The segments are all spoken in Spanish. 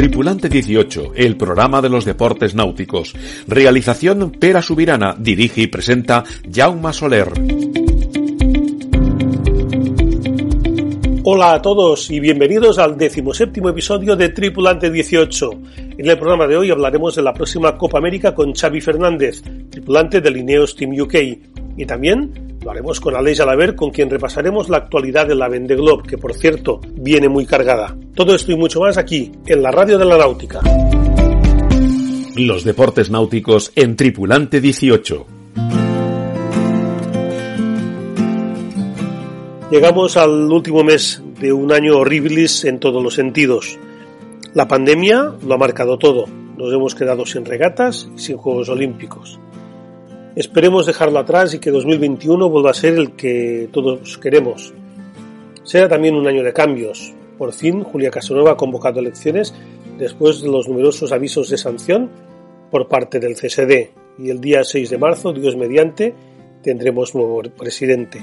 Tripulante 18, el programa de los deportes náuticos. Realización Pera Subirana, dirige y presenta Jaume Soler. Hola a todos y bienvenidos al decimoséptimo episodio de Tripulante 18. En el programa de hoy hablaremos de la próxima Copa América con Xavi Fernández, tripulante del Ineos Team UK, y también lo haremos con Aleix Alaver, con quien repasaremos la actualidad de la Vende Globe, que por cierto viene muy cargada. Todo esto y mucho más aquí, en la radio de la náutica. Los deportes náuticos en Tripulante 18. Llegamos al último mes de un año horribilis en todos los sentidos. La pandemia lo ha marcado todo. Nos hemos quedado sin regatas y sin Juegos Olímpicos. Esperemos dejarlo atrás y que 2021 vuelva a ser el que todos queremos. Será también un año de cambios. Por fin, Julia Casanova ha convocado elecciones después de los numerosos avisos de sanción por parte del CSD y el día 6 de marzo, Dios mediante, tendremos nuevo presidente.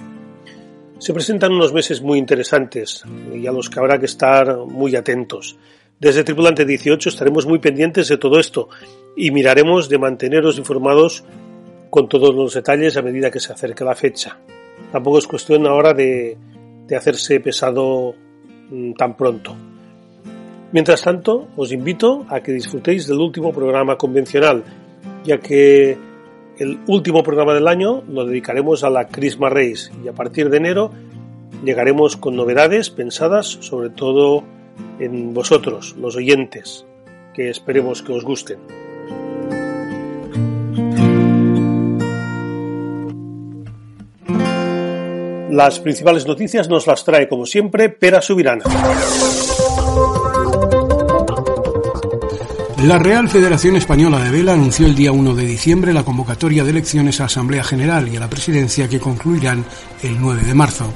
Se presentan unos meses muy interesantes y a los que habrá que estar muy atentos. Desde Tripulante 18 estaremos muy pendientes de todo esto y miraremos de manteneros informados con todos los detalles a medida que se acerque la fecha. Tampoco es cuestión ahora de, de hacerse pesado mm, tan pronto. Mientras tanto, os invito a que disfrutéis del último programa convencional, ya que el último programa del año lo dedicaremos a la Christmas Race y a partir de enero llegaremos con novedades pensadas sobre todo en vosotros, los oyentes, que esperemos que os gusten. Las principales noticias nos las trae, como siempre, Pera Subirana. La Real Federación Española de Vela anunció el día 1 de diciembre la convocatoria de elecciones a Asamblea General y a la presidencia que concluirán el 9 de marzo.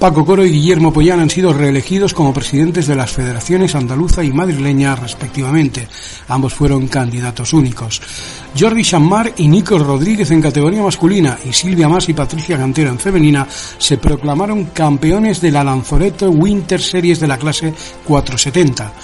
Paco Coro y Guillermo Pollán han sido reelegidos como presidentes de las federaciones andaluza y madrileña respectivamente. Ambos fueron candidatos únicos. Jordi Chammar y Nico Rodríguez en categoría masculina y Silvia Mas y Patricia Cantero en femenina se proclamaron campeones de la Lanzoreto Winter Series de la clase 470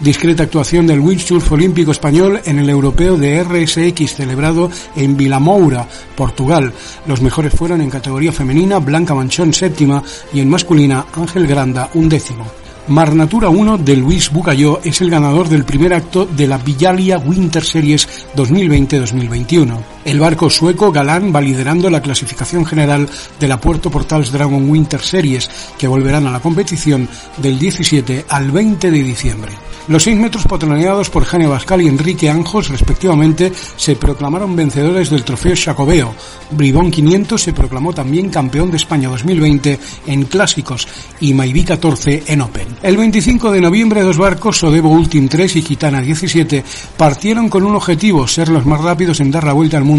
discreta actuación del windsurf olímpico español en el europeo de RSX celebrado en Vilamoura, Portugal. Los mejores fueron en categoría femenina Blanca Manchón séptima y en masculina Ángel Granda un décimo. Marnatura 1 de Luis Bucayó es el ganador del primer acto de la Villalia Winter Series 2020-2021. El barco sueco Galán va liderando la clasificación general de la Puerto Portals Dragon Winter Series, que volverán a la competición del 17 al 20 de diciembre. Los seis metros patroneados por Jane Bascal y Enrique Anjos, respectivamente, se proclamaron vencedores del trofeo Chacobeo. Bribón 500 se proclamó también campeón de España 2020 en clásicos y Maibí 14 en Open. El 25 de noviembre, dos barcos, Sodebo Ultim 3 y Gitana 17, partieron con un objetivo, ser los más rápidos en dar la vuelta al mundo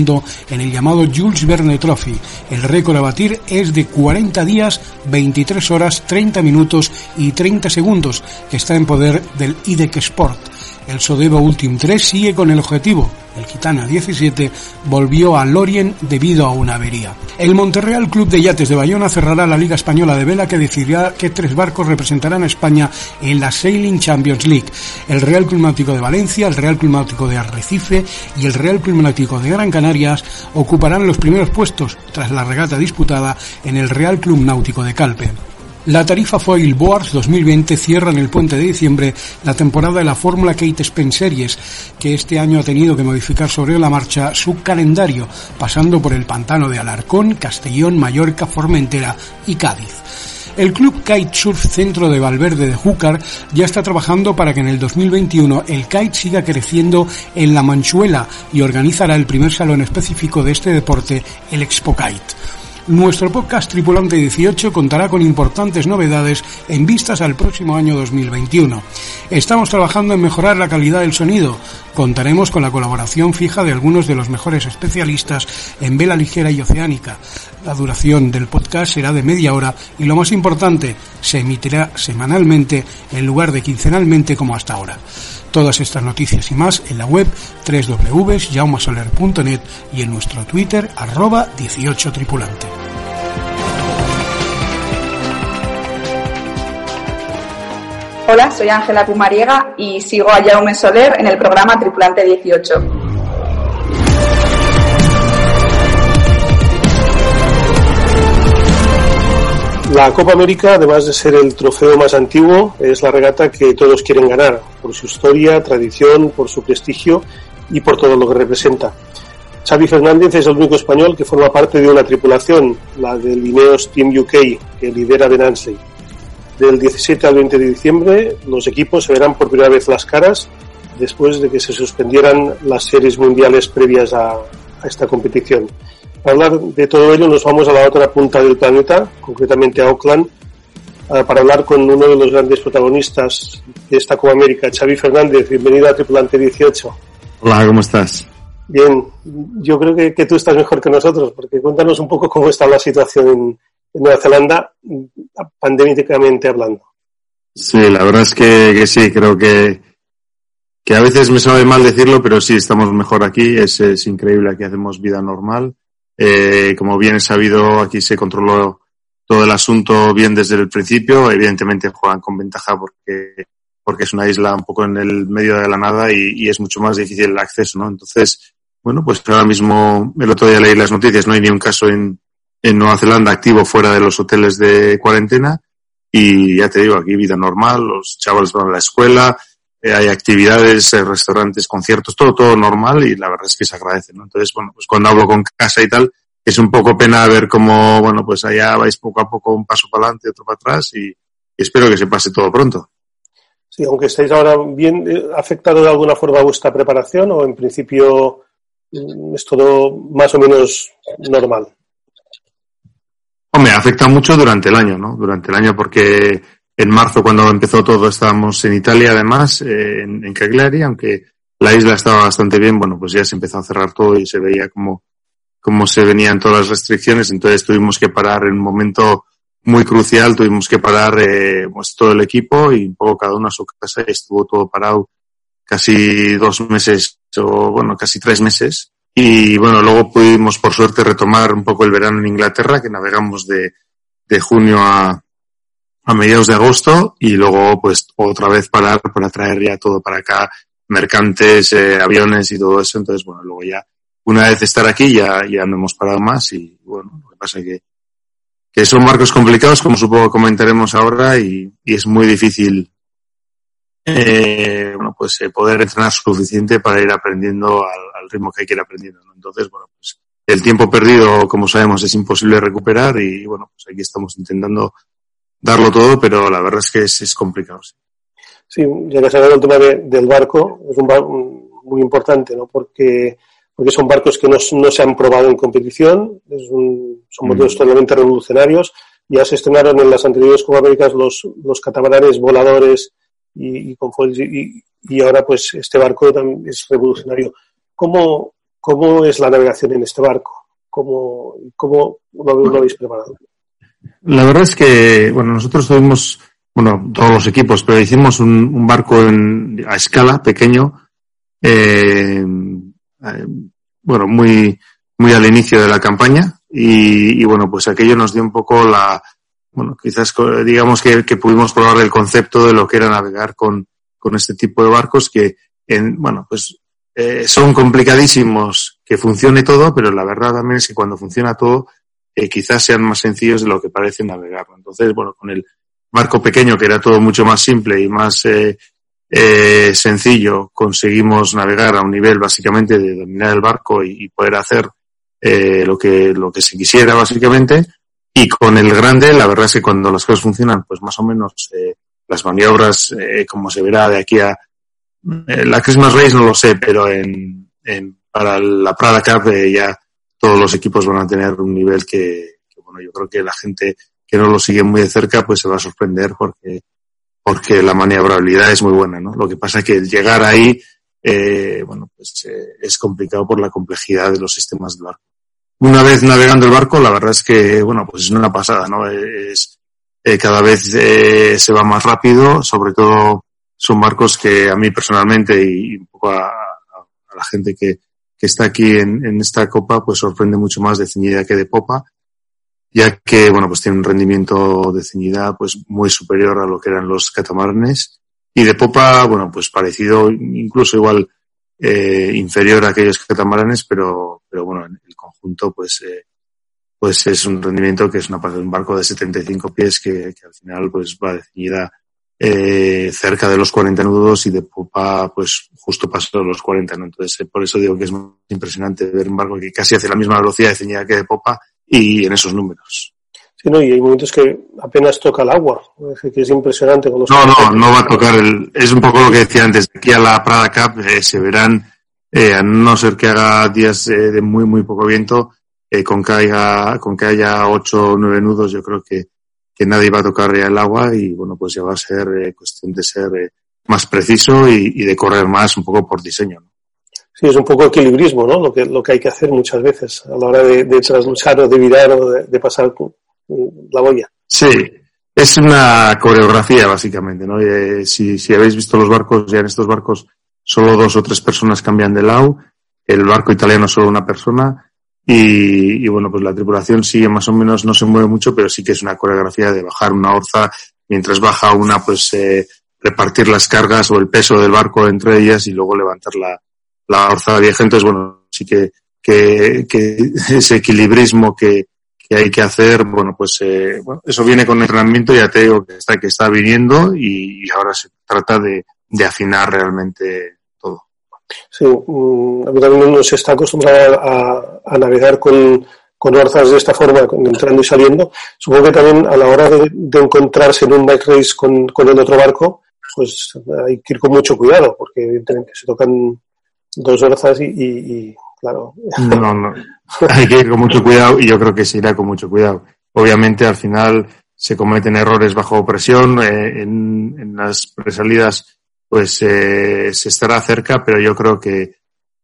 en el llamado Jules Verne Trophy. El récord a batir es de 40 días, 23 horas, 30 minutos y 30 segundos, que está en poder del IDEC Sport. El Sodebo Ultim 3 sigue con el objetivo. El Gitana 17 volvió a Lorient debido a una avería. El Monterreal Club de Yates de Bayona cerrará la Liga Española de Vela que decidirá qué tres barcos representarán a España en la Sailing Champions League. El Real Club Náutico de Valencia, el Real Club Náutico de Arrecife y el Real Club Náutico de Gran Canarias ocuparán los primeros puestos tras la regata disputada en el Real Club Náutico de Calpe. La tarifa Foil Boards 2020 cierra en el puente de diciembre la temporada de la Fórmula Kate Spence Series, que este año ha tenido que modificar sobre la marcha su calendario, pasando por el pantano de Alarcón, Castellón, Mallorca, Formentera y Cádiz. El club Kitesurf Centro de Valverde de Júcar ya está trabajando para que en el 2021 el kite siga creciendo en la Manchuela y organizará el primer salón específico de este deporte, el Expo Kite. Nuestro podcast Tripulante 18 contará con importantes novedades en vistas al próximo año 2021. Estamos trabajando en mejorar la calidad del sonido. Contaremos con la colaboración fija de algunos de los mejores especialistas en vela ligera y oceánica. La duración del podcast será de media hora y lo más importante, se emitirá semanalmente en lugar de quincenalmente como hasta ahora. Todas estas noticias y más en la web www.jaumasoler.net y en nuestro Twitter arroba 18 tripulante. Hola, soy Ángela Pumariega y sigo a Jaume Soler en el programa Tripulante 18. La Copa América, además de ser el trofeo más antiguo, es la regata que todos quieren ganar, por su historia, tradición, por su prestigio y por todo lo que representa. Xavi Fernández es el único español que forma parte de una tripulación, la del Ineos Team UK, que lidera Ben Ansley. Del 17 al 20 de diciembre, los equipos se verán por primera vez las caras después de que se suspendieran las series mundiales previas a esta competición. Para hablar de todo ello nos vamos a la otra punta del planeta, concretamente a Auckland, para hablar con uno de los grandes protagonistas de esta Copa América, Xavi Fernández. Bienvenido a Tripulante 18. Hola, ¿cómo estás? Bien, yo creo que, que, tú estás mejor que nosotros, porque cuéntanos un poco cómo está la situación en, en Nueva Zelanda, pandémicamente hablando. Sí, la verdad es que, que, sí, creo que, que a veces me sabe mal decirlo, pero sí, estamos mejor aquí, es, es increíble, aquí hacemos vida normal. Eh, como bien es sabido, aquí se controló todo el asunto bien desde el principio. Evidentemente juegan con ventaja porque, porque es una isla un poco en el medio de la nada y, y es mucho más difícil el acceso, ¿no? Entonces, bueno, pues ahora mismo, el otro día leí las noticias, no hay ni un caso en, en Nueva Zelanda activo fuera de los hoteles de cuarentena y ya te digo, aquí vida normal, los chavales van a la escuela, eh, hay actividades, eh, restaurantes, conciertos, todo, todo normal y la verdad es que se agradece, ¿no? Entonces, bueno, pues cuando hablo con casa y tal, es un poco pena ver cómo, bueno, pues allá vais poco a poco un paso para adelante, otro para atrás y, y espero que se pase todo pronto. Sí, aunque estáis ahora bien, ¿ha afectado de alguna forma vuestra preparación o en principio es todo más o menos normal? Hombre, afecta mucho durante el año, ¿no? Durante el año porque en marzo cuando empezó todo estábamos en Italia además, eh, en, en Cagliari, aunque la isla estaba bastante bien, bueno, pues ya se empezó a cerrar todo y se veía como, como se venían todas las restricciones, entonces tuvimos que parar en un momento muy crucial, tuvimos que parar eh, pues todo el equipo y un poco cada uno a su casa y estuvo todo parado casi dos meses o bueno, casi tres meses. Y bueno, luego pudimos por suerte retomar un poco el verano en Inglaterra, que navegamos de, de junio a, a mediados de agosto y luego pues otra vez parar para traer ya todo para acá, mercantes, eh, aviones y todo eso. Entonces, bueno, luego ya, una vez estar aquí ya, ya no hemos parado más y bueno, lo que pasa es que, que son barcos complicados, como supongo comentaremos ahora, y, es muy difícil eh, bueno, pues eh, poder entrenar suficiente para ir aprendiendo al, ritmo que hay que ir aprendiendo. Entonces, bueno, pues el tiempo perdido, como sabemos, es imposible recuperar y bueno, pues aquí estamos intentando darlo todo, pero la verdad es que es, es complicado. Sí, sí ya que se el tema de, del barco, es un barco muy importante, ¿no? Porque, porque son barcos que no, no se han probado en competición, es un, son modelos mm. totalmente revolucionarios. Ya se estrenaron en las anteriores Copa Américas los, los catamaranes voladores y, y, con y, y, ahora pues este barco también es revolucionario. ¿Cómo, cómo es la navegación en este barco? ¿Cómo, cómo lo, lo habéis preparado? La verdad es que, bueno, nosotros tuvimos, bueno, todos los equipos, pero hicimos un, barco en, a escala, pequeño, eh, eh, bueno, muy, muy al inicio de la campaña y, y, bueno, pues aquello nos dio un poco la, bueno, quizás digamos que, que, pudimos probar el concepto de lo que era navegar con, con este tipo de barcos que, en, bueno, pues eh, son complicadísimos que funcione todo, pero la verdad también es que cuando funciona todo, eh, quizás sean más sencillos de lo que parece navegar. Entonces, bueno, con el barco pequeño, que era todo mucho más simple y más eh, eh, sencillo, conseguimos navegar a un nivel básicamente de dominar el barco y, y poder hacer eh, lo que lo que se quisiera básicamente y con el grande, la verdad es que cuando las cosas funcionan, pues más o menos eh, las maniobras, eh, como se verá de aquí a la Christmas Race, no lo sé, pero en, en para la Prada Cup ya todos los equipos van a tener un nivel que, bueno, yo creo que la gente que no lo sigue muy de cerca, pues se va a sorprender porque, porque la maniobrabilidad es muy buena, ¿no? Lo que pasa es que el llegar ahí, eh, bueno, pues eh, es complicado por la complejidad de los sistemas del barco una vez navegando el barco, la verdad es que, bueno, pues es una pasada, ¿no? Es, eh, cada vez eh, se va más rápido, sobre todo son barcos que a mí personalmente y un poco a, a la gente que, que está aquí en, en, esta copa, pues sorprende mucho más de ceñida que de popa, ya que, bueno, pues tiene un rendimiento de ceñida pues muy superior a lo que eran los catamaranes Y de popa, bueno, pues parecido, incluso igual eh, inferior a aquellos catamaranes, pero, pero bueno, en el conjunto, pues, eh, pues es un rendimiento que es una parte de un barco de 75 pies que, que al final pues va decidida eh, cerca de los 40 nudos y de popa pues justo pasó los 40, ¿no? Entonces eh, por eso digo que es muy impresionante ver un barco que casi hace la misma velocidad de ceñida que de popa y en esos números. Sí, no, y hay momentos que apenas toca el agua, que es impresionante. Con los no, no, no va a tocar el, es un poco lo que decía antes, aquí a la Prada Cup eh, se verán, eh, a no ser que haga días eh, de muy, muy poco viento, con que haya, con que haya ocho o nueve nudos, yo creo que, que nadie va a tocar ya el agua y bueno, pues ya va a ser eh, cuestión de ser eh, más preciso y, y, de correr más un poco por diseño. ¿no? Sí, es un poco equilibrismo, ¿no? Lo que, lo que hay que hacer muchas veces a la hora de, de trasluchar o de virar o de, de pasar la boya. Sí, es una coreografía básicamente, ¿no? Eh, si, si habéis visto los barcos, ya en estos barcos solo dos o tres personas cambian de lado, el barco italiano solo una persona, y, y, bueno, pues la tripulación sigue más o menos, no se mueve mucho, pero sí que es una coreografía de bajar una orza, mientras baja una, pues eh, repartir las cargas o el peso del barco entre ellas y luego levantar la, la orza vieja. Entonces, bueno, sí que, que, que ese equilibrismo que, que hay que hacer, bueno, pues eh, bueno, eso viene con el entrenamiento, ya te digo que está, que está viniendo y, y ahora se trata de, de afinar realmente Sí, mm, a mí también uno se está acostumbrado a, a navegar con, con orzas de esta forma, entrando y saliendo. Supongo que también a la hora de, de encontrarse en un bike race con, con, el otro barco, pues hay que ir con mucho cuidado, porque evidentemente se tocan dos orzas y, y, y claro. No, no. Hay que ir con mucho cuidado y yo creo que se irá con mucho cuidado. Obviamente al final se cometen errores bajo presión, eh, en, en las presalidas pues eh, se estará cerca, pero yo creo que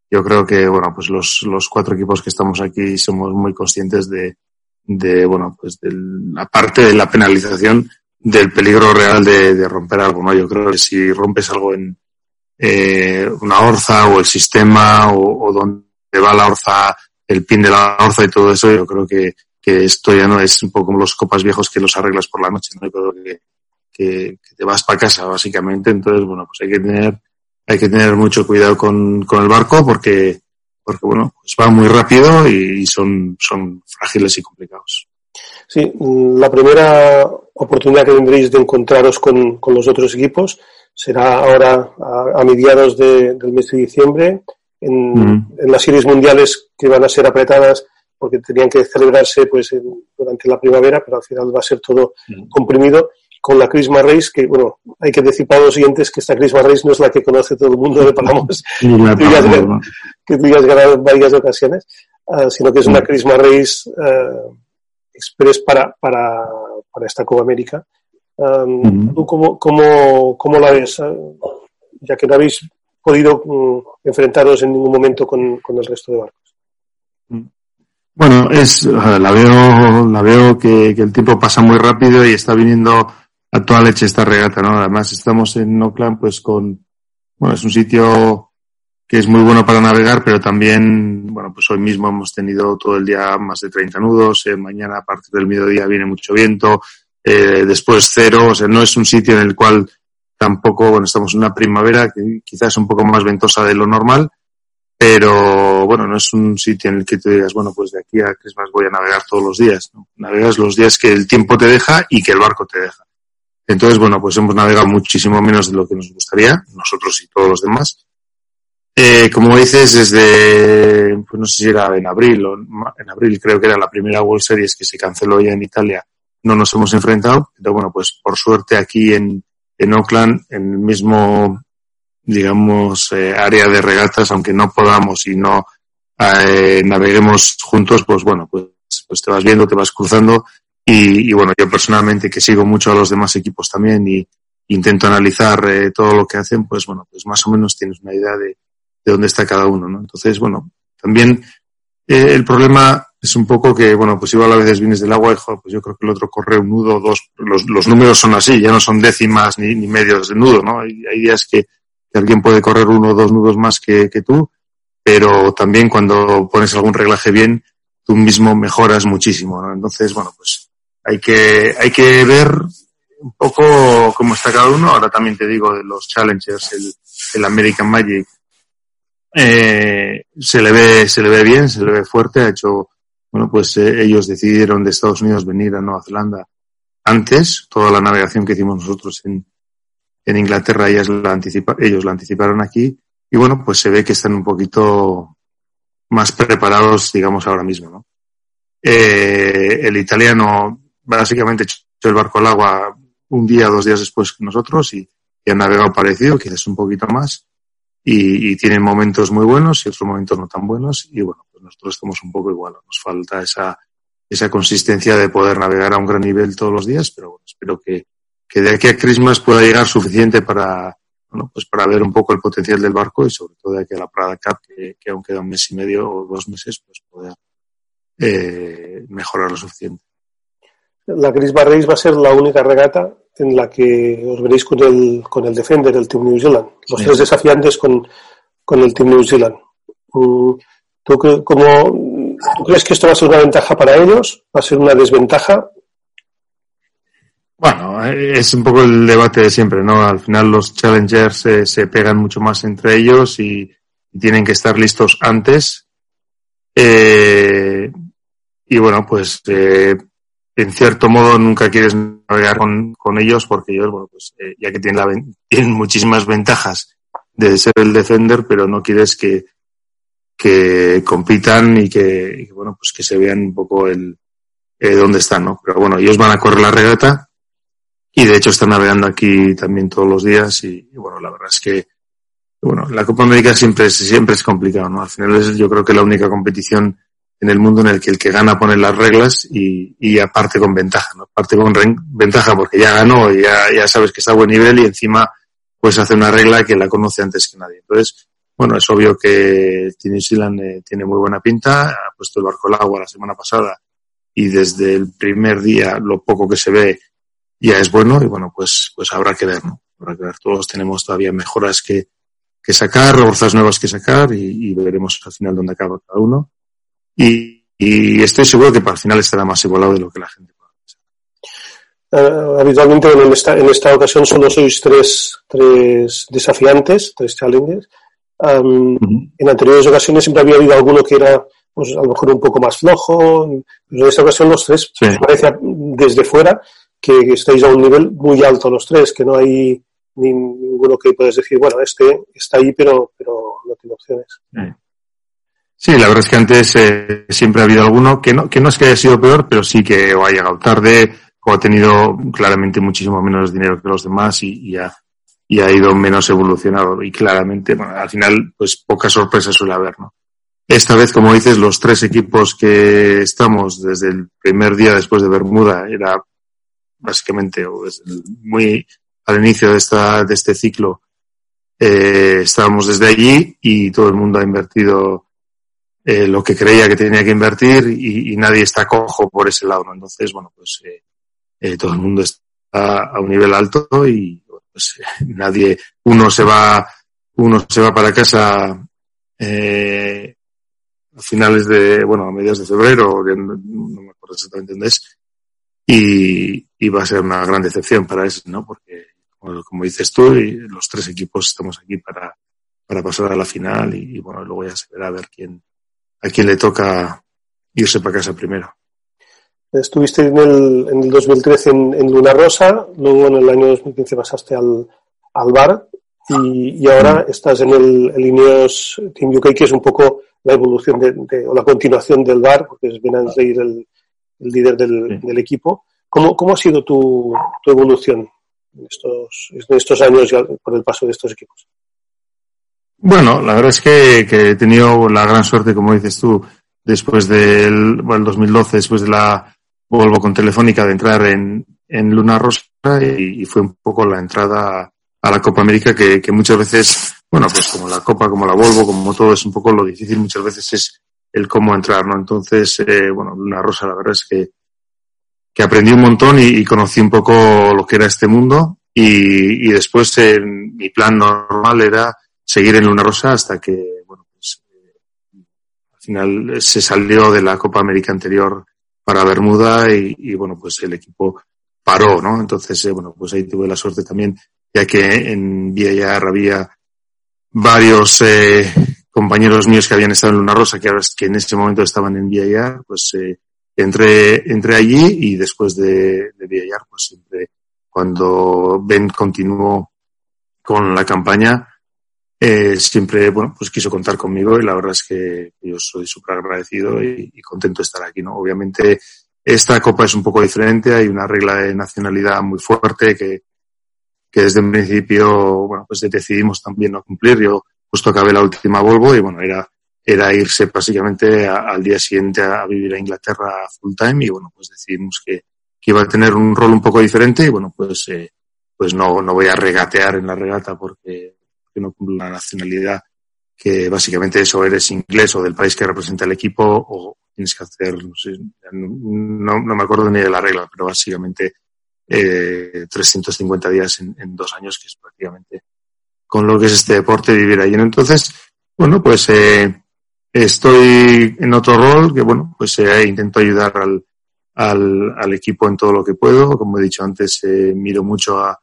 yo creo que bueno pues los, los cuatro equipos que estamos aquí somos muy conscientes de, de bueno pues de la parte de la penalización del peligro real de, de romper algo no yo creo que si rompes algo en eh, una orza o el sistema o, o donde va la orza el pin de la orza y todo eso yo creo que que esto ya no es un poco como los copas viejos que los arreglas por la noche no yo creo que que, que te vas para casa, básicamente. Entonces, bueno, pues hay que tener, hay que tener mucho cuidado con, con el barco porque, porque bueno, pues va muy rápido y, y son, son frágiles y complicados. Sí, la primera oportunidad que tendréis de encontraros con, con los otros equipos será ahora a, a mediados de, del mes de diciembre en, mm. en, las series mundiales que van a ser apretadas porque tenían que celebrarse pues en, durante la primavera, pero al final va a ser todo mm. comprimido con la Christmas Race, que bueno, hay que decir para los siguientes que esta Christmas Race no es la que conoce todo el mundo de Palamos, que tú ya has ganado en varias ocasiones, uh, sino que es una Christmas Race uh, express para, para, para esta Copa América. Um, uh -huh. ¿Tú cómo, cómo, cómo la ves? Ya que no habéis podido um, enfrentaros en ningún momento con, con el resto de barcos. Bueno, es, la veo, la veo que, que el tiempo pasa muy rápido y está viniendo a toda esta regata, ¿no? Además estamos en Oakland pues con, bueno, es un sitio que es muy bueno para navegar, pero también, bueno, pues hoy mismo hemos tenido todo el día más de 30 nudos, eh, mañana a partir del mediodía viene mucho viento, eh, después cero, o sea, no es un sitio en el cual tampoco, bueno, estamos en una primavera que quizás un poco más ventosa de lo normal, pero bueno, no es un sitio en el que tú digas, bueno, pues de aquí a Christmas voy a navegar todos los días, ¿no? Navegas los días que el tiempo te deja y que el barco te deja. Entonces, bueno, pues hemos navegado muchísimo menos de lo que nos gustaría, nosotros y todos los demás. Eh, como dices, desde, pues no sé si era en abril o en abril creo que era la primera World Series que se canceló ya en Italia, no nos hemos enfrentado, pero bueno, pues por suerte aquí en, en Oakland, en el mismo, digamos, eh, área de regatas, aunque no podamos y no eh, naveguemos juntos, pues bueno, pues, pues te vas viendo, te vas cruzando y, y, bueno, yo personalmente que sigo mucho a los demás equipos también y intento analizar eh, todo lo que hacen, pues bueno, pues más o menos tienes una idea de, de dónde está cada uno, ¿no? Entonces, bueno, también eh, el problema es un poco que, bueno, pues igual a veces vienes del agua y, joder, pues yo creo que el otro corre un nudo, dos, los, los números son así, ya no son décimas ni, ni medios de nudo, ¿no? Hay, hay días que, que, alguien puede correr uno o dos nudos más que, que tú, pero también cuando pones algún reglaje bien, tú mismo mejoras muchísimo, ¿no? Entonces, bueno, pues hay que, hay que ver un poco como está cada uno. Ahora también te digo de los Challengers, el, el American Magic, eh, se le ve, se le ve bien, se le ve fuerte. Ha hecho, bueno, pues eh, ellos decidieron de Estados Unidos venir a Nueva Zelanda antes. Toda la navegación que hicimos nosotros en, en Inglaterra, ellas la anticipa, ellos la anticiparon aquí. Y bueno, pues se ve que están un poquito más preparados, digamos, ahora mismo, ¿no? Eh, el italiano básicamente el barco al agua un día, dos días después que nosotros y, y ha navegado parecido, quizás un poquito más. Y, y, tienen momentos muy buenos y otros momentos no tan buenos. Y bueno, pues nosotros estamos un poco igual, nos falta esa, esa consistencia de poder navegar a un gran nivel todos los días, pero bueno, espero que, que de aquí a Christmas pueda llegar suficiente para, bueno, pues para ver un poco el potencial del barco y sobre todo de aquí a la Prada Cup, que, aún queda un mes y medio o dos meses, pues pueda eh, mejorar lo suficiente. La Christmas Race va a ser la única regata en la que os veréis con el, con el Defender, el Team New Zealand. Los tres desafiantes con, con el Team New Zealand. Mm, ¿Tú, cómo, ¿Tú crees que esto va a ser una ventaja para ellos? ¿Va a ser una desventaja? Bueno, es un poco el debate de siempre, ¿no? Al final los challengers se, se pegan mucho más entre ellos y, y, tienen que estar listos antes. Eh, y bueno, pues eh, en cierto modo nunca quieres navegar con, ellos porque ellos, bueno, pues eh, ya que tienen, la, tienen muchísimas ventajas de ser el defender, pero no quieres que, que compitan y que, bueno, pues que se vean un poco el eh, dónde están, ¿no? Pero bueno, ellos van a correr la regata y de hecho están navegando aquí también todos los días y, y bueno, la verdad es que bueno, la Copa América siempre es, siempre es complicado, ¿no? Al final es yo creo que la única competición en el mundo en el que el que gana pone las reglas y, y aparte con ventaja, ¿no? Aparte con ventaja porque ya ganó y ya, ya sabes que está a buen nivel y encima pues hace una regla que la conoce antes que nadie. Entonces, bueno, es obvio que New Zealand eh, tiene muy buena pinta, ha puesto el barco al agua la semana pasada y desde el primer día lo poco que se ve ya es bueno y bueno, pues, pues habrá que ver, ¿no? Habrá que ver. Todos tenemos todavía mejoras que, que sacar, fuerzas nuevas que sacar y, y veremos al final dónde acaba cada uno y, y, estoy seguro que para el final estará más igualado de lo que la gente puede pensar. Uh, habitualmente en esta, en esta ocasión solo sois tres, tres desafiantes, tres challenges. Um, uh -huh. En anteriores ocasiones siempre había habido alguno que era pues, a lo mejor un poco más flojo, pero en esta ocasión los tres sí. pues, parece desde fuera que, estáis a un nivel muy alto los tres, que no hay ninguno que puedas decir, bueno, este está ahí pero, pero no tiene opciones. Sí. Sí, la verdad es que antes eh, siempre ha habido alguno que no, que no es que haya sido peor, pero sí que o ha llegado tarde o ha tenido claramente muchísimo menos dinero que los demás y, y, ha, y ha ido menos evolucionado. Y claramente, bueno, al final, pues poca sorpresa suele haber, ¿no? Esta vez, como dices, los tres equipos que estamos desde el primer día después de Bermuda era básicamente muy al inicio de, esta, de este ciclo eh, estábamos desde allí y todo el mundo ha invertido eh, lo que creía que tenía que invertir y, nadie está cojo por ese lado. ¿no? Entonces, bueno, pues eh, eh, todo el mundo está a un nivel alto y pues, nadie, uno se va, uno se va para casa eh, a finales de, bueno, a mediados de febrero, no, me acuerdo exactamente dónde es, y, y, va a ser una gran decepción para ese, ¿no? Porque, como, dices tú, los tres equipos estamos aquí para, para pasar a la final y, y bueno, luego ya se verá a ver quién, a quién le toca irse para casa primero. Estuviste en el, en el 2013 en, en, Luna Rosa, luego en el año 2015 pasaste al, al bar y, y ahora mm. estás en el, el, Ineos Team UK, que es un poco la evolución de, de, o la continuación del bar, porque es Ben Reir el, el líder del, sí. del, equipo. ¿Cómo, ¿Cómo ha sido tu, tu evolución en estos, en estos años por el paso de estos equipos? Bueno, la verdad es que, que, he tenido la gran suerte, como dices tú, después del bueno, 2012, después de la Volvo con Telefónica, de entrar en, en Luna Rosa y, y, fue un poco la entrada a la Copa América que, que, muchas veces, bueno, pues como la Copa, como la Volvo, como todo, es un poco lo difícil muchas veces es el cómo entrar, ¿no? Entonces, eh, bueno, Luna Rosa, la verdad es que, que aprendí un montón y, y conocí un poco lo que era este mundo y, y después eh, mi plan normal era seguir en Luna Rosa hasta que, bueno, pues, eh, al final se salió de la Copa América anterior para Bermuda y, y, bueno, pues el equipo paró, ¿no? Entonces, bueno, pues ahí tuve la suerte también, ya que en Villar había varios compañeros míos que habían estado en Luna Rosa, que, ahora, que en ese momento estaban en Villar, pues entré, entré allí y después de, de Villar, pues siempre cuando Ben continuó con la campaña, eh, siempre, bueno, pues quiso contar conmigo y la verdad es que yo soy súper agradecido y, contento de estar aquí, ¿no? Obviamente esta copa es un poco diferente, hay una regla de nacionalidad muy fuerte que, que desde el principio, bueno, pues decidimos también no cumplir. Yo justo acabé la última Volvo y bueno, era, era irse básicamente a, al día siguiente a, vivir a Inglaterra full time y bueno, pues decidimos que, que iba a tener un rol un poco diferente y bueno, pues, eh, pues no, no voy a regatear en la regata porque, porque no cumplo una nacionalidad que básicamente eso eres inglés o del país que representa el equipo o tienes que hacer, no, sé, no, no me acuerdo ni de la regla, pero básicamente eh, 350 días en, dos años, que es prácticamente con lo que es este deporte vivir allí. Entonces, bueno, pues eh, estoy en otro rol que, bueno, pues eh, intento ayudar al, al, al, equipo en todo lo que puedo. Como he dicho antes, eh, miro mucho a,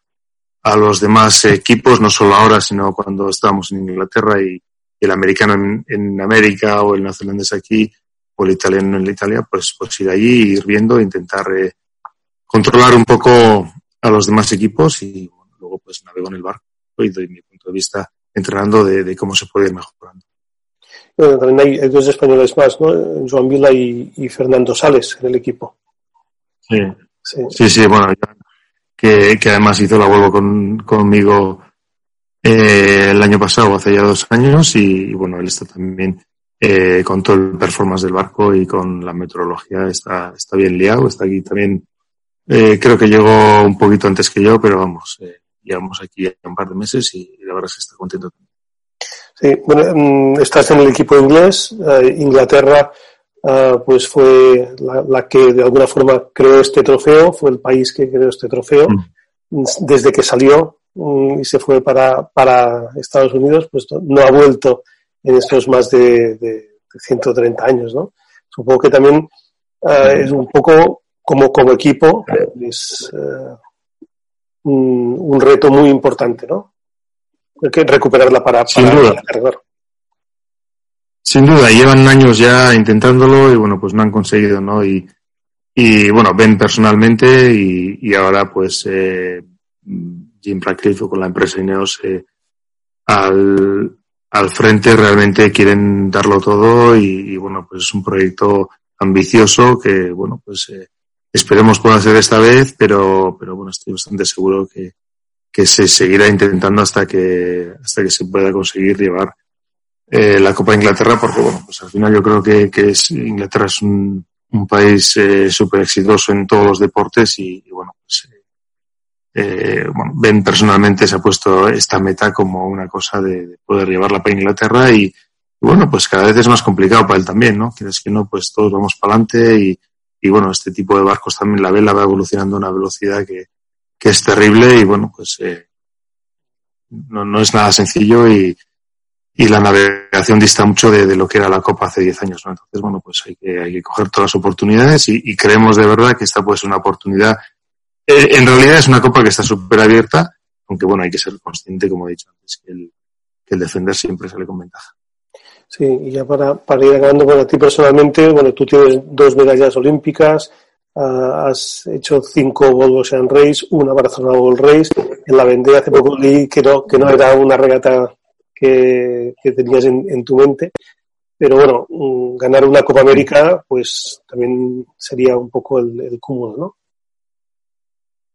a los demás equipos, no solo ahora, sino cuando estábamos en Inglaterra y, el americano en, en, América o el neozelandés aquí o el italiano en la Italia, pues, pues ir allí, ir viendo, intentar eh, controlar un poco a los demás equipos y bueno, luego pues navego en el barco y doy mi punto de vista entrenando de, de cómo se puede ir mejorando. Bueno, también hay, hay, dos españoles más, ¿no? Joan Vila y, y, Fernando Sales en el equipo. Sí, sí, sí, sí bueno, que, que además hizo la vuelvo con, conmigo eh, el año pasado, hace ya dos años, y, bueno, él está también eh, con todo el performance del barco y con la meteorología, está, está bien liado, está aquí también, eh, creo que llegó un poquito antes que yo, pero vamos, eh, llevamos aquí un par de meses y, la verdad es que está contento. Sí, bueno, mm, estás en el equipo inglés, eh, Inglaterra uh, pues fue la, la, que de alguna forma creó este trofeo, fue el país que creó este trofeo. Mm. Desde que salió mm, y se fue para, para Estados Unidos, pues no ha vuelto en estos más de, de, de 130 años, ¿no? Supongo que también uh, es un poco como, como equipo, es uh, un, un reto muy importante, ¿no? hay que recuperarla para, para Sin duda. Sin duda, llevan años ya intentándolo y bueno, pues no han conseguido, ¿no? Y, y bueno, ven personalmente y, y ahora pues eh, Jim Radcliffe con la empresa Ineos eh, al, al frente realmente quieren darlo todo y, y, bueno, pues es un proyecto ambicioso que bueno, pues eh, esperemos pueda ser esta vez, pero, pero bueno, estoy bastante seguro que, que se seguirá intentando hasta que, hasta que se pueda conseguir llevar eh, la Copa de Inglaterra, porque bueno, pues al final yo creo que, que es, Inglaterra es un, un país eh, súper exitoso en todos los deportes y, bueno, pues eh, bueno, Ben personalmente se ha puesto esta meta como una cosa de, de poder llevarla para Inglaterra y, y, bueno, pues cada vez es más complicado para él también, ¿no? Quieres que no, pues todos vamos para adelante y, y bueno, este tipo de barcos también, la vela va evolucionando a una velocidad que, que es terrible y bueno, pues eh, no, no, es nada sencillo y, y la navegación dista mucho de, de, lo que era la Copa hace 10 años. ¿no? Entonces, bueno, pues hay que, hay que coger todas las oportunidades y, creemos de verdad que esta puede ser una oportunidad. Eh, en realidad es una Copa que está súper abierta, aunque bueno, hay que ser consciente, como he dicho antes, que el, defender siempre sale con ventaja. Sí, y ya para, para ir acabando, bueno, a ti personalmente, bueno, tú tienes dos medallas olímpicas, Uh, has hecho cinco Volvo Ocean Race, una Barcelona World Race. En la Vendée hace poco leí que no, que no era una regata que, tenías en, tu mente. Pero bueno, um, ganar una Copa América, pues también sería un poco el, el cúmulo, ¿no?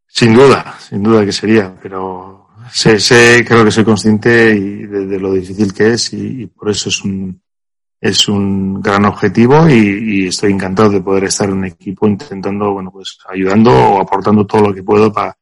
Sin duda, sin duda que sería, pero sé, sé creo que soy consciente y de, lo difícil que es y, por eso es un, es un gran objetivo y, y, estoy encantado de poder estar en un equipo intentando, bueno, pues ayudando o aportando todo lo que puedo para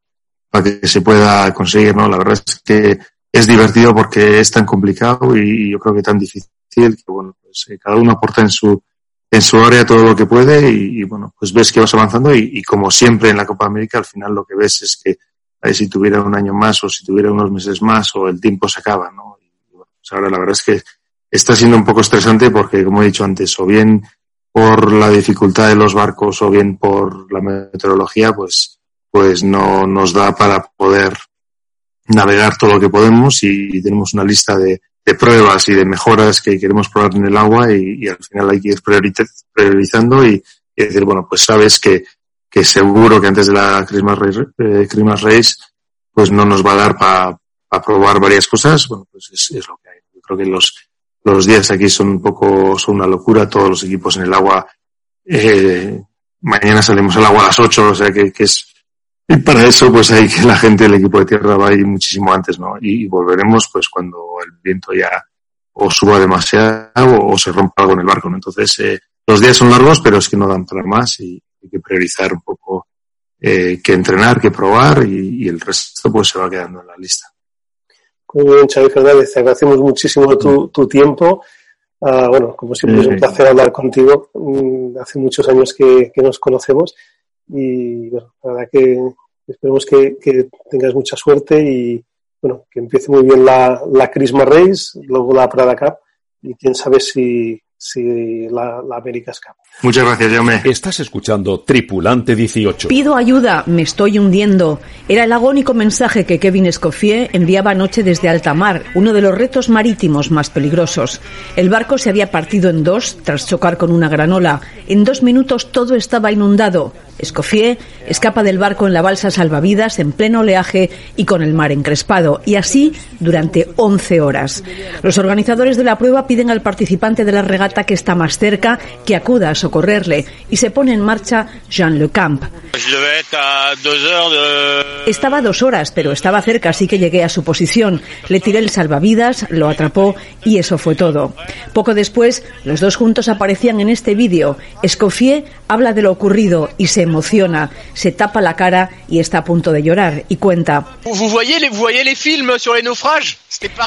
pa que se pueda conseguir, ¿no? La verdad es que es divertido porque es tan complicado y, yo creo que tan difícil que, bueno, pues eh, cada uno aporta en su, en su área todo lo que puede y, y bueno, pues ves que vas avanzando y, y, como siempre en la Copa América al final lo que ves es que eh, si tuviera un año más o si tuviera unos meses más o el tiempo se acaba, ¿no? Y bueno, pues ahora la verdad es que está siendo un poco estresante porque, como he dicho antes, o bien por la dificultad de los barcos o bien por la meteorología, pues, pues no nos da para poder navegar todo lo que podemos y, tenemos una lista de, pruebas y de mejoras que queremos probar en el agua y, al final hay que ir priorizando y, decir, bueno, pues sabes que, que seguro que antes de la Christmas Race, eh, Race pues no nos va a dar para probar varias cosas, bueno, pues es, lo que hay. Yo creo que los, los días aquí son un poco, son una locura, todos los equipos en el agua, eh, mañana salimos al agua a las 8, o sea que, que es, y para eso, pues hay que la gente del equipo de tierra va a ir muchísimo antes, ¿no? Y, volveremos, pues, cuando el viento ya o suba demasiado o, se rompa algo en el barco, ¿no? Entonces, eh, los días son largos, pero es que no dan para más y hay que priorizar un poco eh, que entrenar, que probar y, el resto, pues, se va quedando en la lista. Muy bien, Xavi Fernández, te agradecemos muchísimo tu, tu tiempo. Uh, bueno, como siempre es un placer hablar contigo. Mm, hace muchos años que, que nos conocemos y bueno, la verdad que esperemos que, que, tengas mucha suerte y bueno, que empiece muy bien la, la Christmas Race, luego la Prada Cup y quién sabe si, si la, la Américas Cup. Muchas gracias, Jaume. Estás escuchando Tripulante 18. Pido ayuda, me estoy hundiendo. Era el agónico mensaje que Kevin Escoffier enviaba anoche desde alta mar, uno de los retos marítimos más peligrosos. El barco se había partido en dos tras chocar con una granola. En dos minutos todo estaba inundado. Escoffier escapa del barco en la balsa salvavidas en pleno oleaje y con el mar encrespado, y así durante 11 horas. Los organizadores de la prueba piden al participante de la regata que está más cerca que acuda a socorrerle y se pone en marcha Jean Le Camp. Estaba a dos horas, pero estaba cerca, así que llegué a su posición. Le tiré el salvavidas, lo atrapó y eso fue todo. Poco después, los dos juntos aparecían en este vídeo. Escoffier habla de lo ocurrido y se emociona, se tapa la cara y está a punto de llorar y cuenta.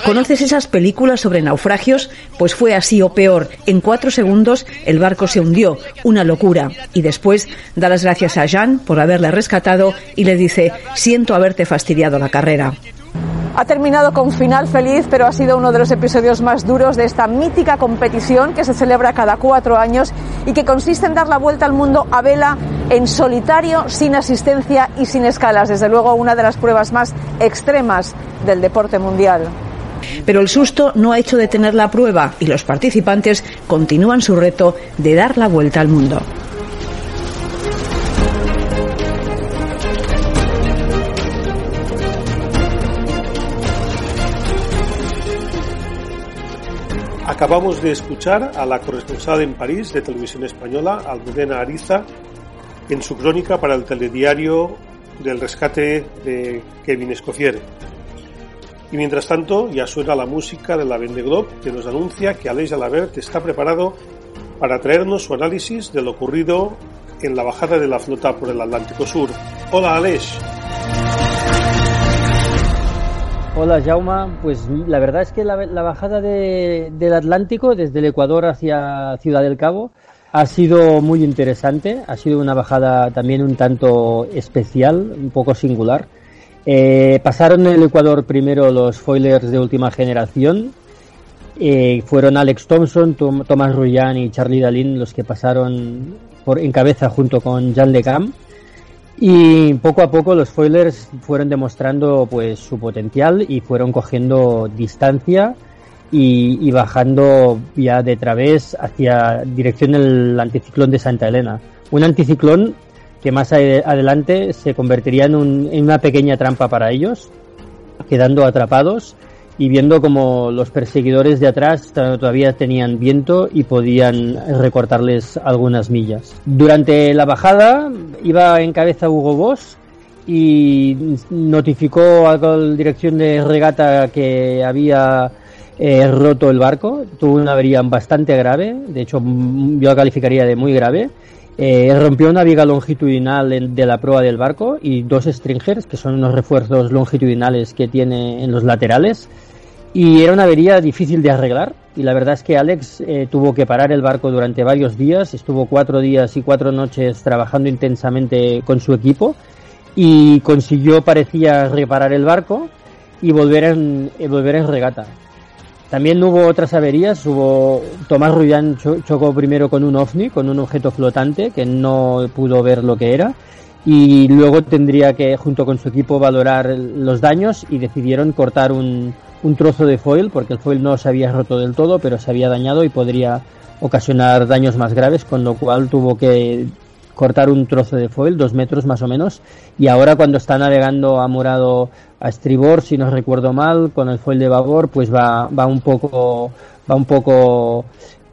¿Conoces esas películas sobre naufragios? Pues fue así o peor. En cuatro segundos el barco se hundió. Una locura. Y después da las gracias a Jean por haberle rescatado y le dice, siento haberte fastidiado la carrera. Ha terminado con final feliz, pero ha sido uno de los episodios más duros de esta mítica competición que se celebra cada cuatro años y que consiste en dar la vuelta al mundo a vela en solitario, sin asistencia y sin escalas. Desde luego, una de las pruebas más extremas del deporte mundial. Pero el susto no ha hecho detener la prueba y los participantes continúan su reto de dar la vuelta al mundo. Acabamos de escuchar a la corresponsal en París de Televisión Española, Almudena Ariza, en su crónica para el telediario del rescate de Kevin Escoffier. Y mientras tanto, ya suena la música de la Vendée que nos anuncia que Aleix Alabert está preparado para traernos su análisis de lo ocurrido en la bajada de la flota por el Atlántico Sur. Hola Aleix. Hola Jauma, pues la verdad es que la, bajada del Atlántico desde el Ecuador hacia Ciudad del Cabo ha sido muy interesante, ha sido una bajada también un tanto especial, un poco singular. Eh, pasaron en el Ecuador primero los foilers de última generación, eh, fueron Alex Thompson, Tom, Thomas Ruyan y Charlie Dalin los que pasaron por, en cabeza junto con Jan Le Cam y poco a poco los foilers fueron demostrando pues su potencial y fueron cogiendo distancia y, bajando ya de través hacia dirección del anticiclón de Santa Elena. Un anticiclón que más adelante se convertiría en, en una pequeña trampa para ellos, quedando atrapados y viendo como los perseguidores de atrás todavía tenían viento y podían recortarles algunas millas. Durante la bajada iba en cabeza Hugo Boss y notificó a la dirección de regata que había eh, roto el barco. Tuvo una avería bastante grave, de hecho yo la calificaría de muy grave. Eh, rompió una viga longitudinal de la proa del barco y dos stringers, que son unos refuerzos longitudinales que tiene en los laterales. Y era una avería difícil de arreglar. Y la verdad es que Alex eh, tuvo que parar el barco durante varios días. Estuvo cuatro días y cuatro noches trabajando intensamente con su equipo. Y consiguió, parecía, reparar el barco y volver en, eh, volver en regata. También hubo otras averías. Hubo Tomás Rullán chocó primero con un ovni, con un objeto flotante que no pudo ver lo que era y luego tendría que, junto con su equipo, valorar los daños y decidieron cortar un, un trozo de foil, porque el foil no se había roto del todo, pero se había dañado y podría ocasionar daños más graves, con lo cual tuvo que cortar un trozo de foil, dos metros más o menos, y ahora cuando está navegando a morado a estribor, si no recuerdo mal, con el foil de babor, pues va, va un poco, va un poco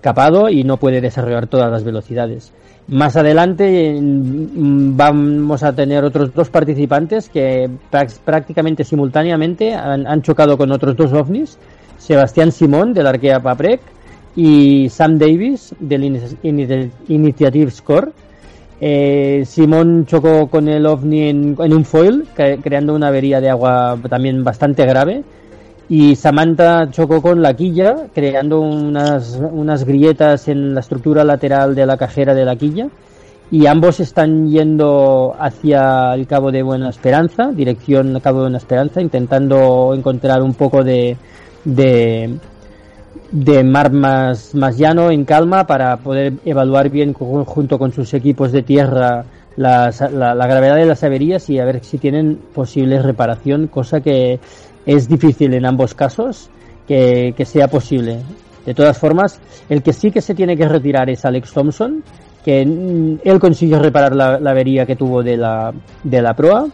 capado y no puede desarrollar todas las velocidades. Más adelante mm, vamos a tener otros dos participantes que prácticamente simultáneamente han, chocado con otros dos ovnis, Sebastián Simón del Arkea Paprec y Sam Davis del Initiative Score. Eh, Simón chocó con el ovni en, un foil, creando una avería de agua también bastante grave y Samantha chocó con la quilla, creando unas, unas grietas en la estructura lateral de la cajera de la quilla. Y ambos están yendo hacia el Cabo de Buena Esperanza, dirección Cabo de Buena Esperanza, intentando encontrar un poco de, de, de mar más, más llano, en calma, para poder evaluar bien junto con sus equipos de tierra la, la, gravedad de las averías y a ver si tienen posible reparación, cosa que es difícil en ambos casos que, sea posible. De todas formas, el que sí que se tiene que retirar es Alex Thompson, que él consiguió reparar la, avería que tuvo de la, de la proa.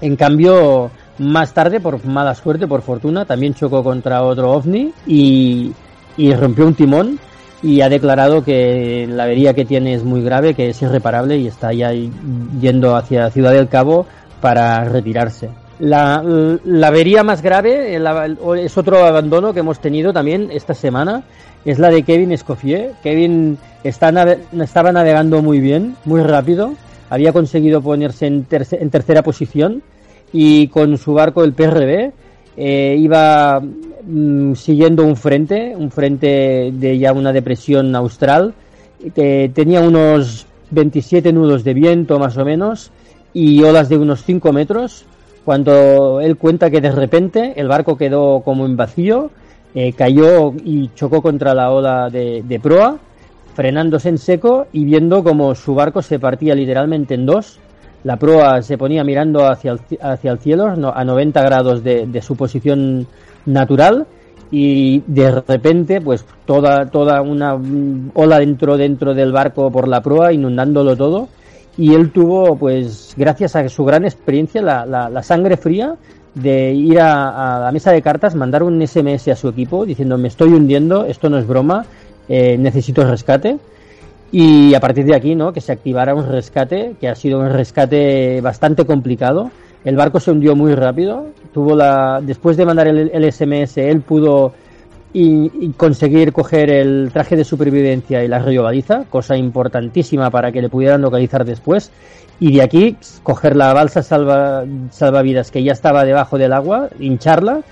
En cambio, más tarde, por mala suerte, por fortuna, también chocó contra otro ovni y, y rompió un timón y ha declarado que la avería que tiene es muy grave, que es irreparable y está ya yendo hacia Ciudad del Cabo para retirarse. La, la avería más grave es otro abandono que hemos tenido también esta semana, es la de Kevin Escoffier. Kevin está estaba navegando muy bien, muy rápido, había conseguido ponerse en, en tercera posición y con su barco el PRB eh, iba mm, siguiendo un frente, un frente de ya una depresión austral, que tenía unos 27 nudos de viento más o menos y olas de unos 5 metros cuando él cuenta que de repente el barco quedó como en vacío, eh, cayó y chocó contra la ola de, proa, frenándose en seco y viendo como su barco se partía literalmente en dos. La proa se ponía mirando hacia el, hacia el cielo a 90 grados de, de su posición natural y de repente pues toda toda una ola dentro dentro del barco por la proa inundándolo todo y él tuvo, pues, gracias a su gran experiencia, la, la, sangre fría de ir a, la mesa de cartas, mandar un SMS a su equipo diciendo me estoy hundiendo, esto no es broma, eh, necesito rescate. Y a partir de aquí, ¿no? Que se activara un rescate, que ha sido un rescate bastante complicado. El barco se hundió muy rápido. Tuvo la, después de mandar el, SMS, él pudo conseguir coger el traje de supervivencia y la baliza, cosa importantísima para que le pudieran localizar después. Y de aquí coger la balsa salva, salvavidas que ya estaba debajo del agua, hincharla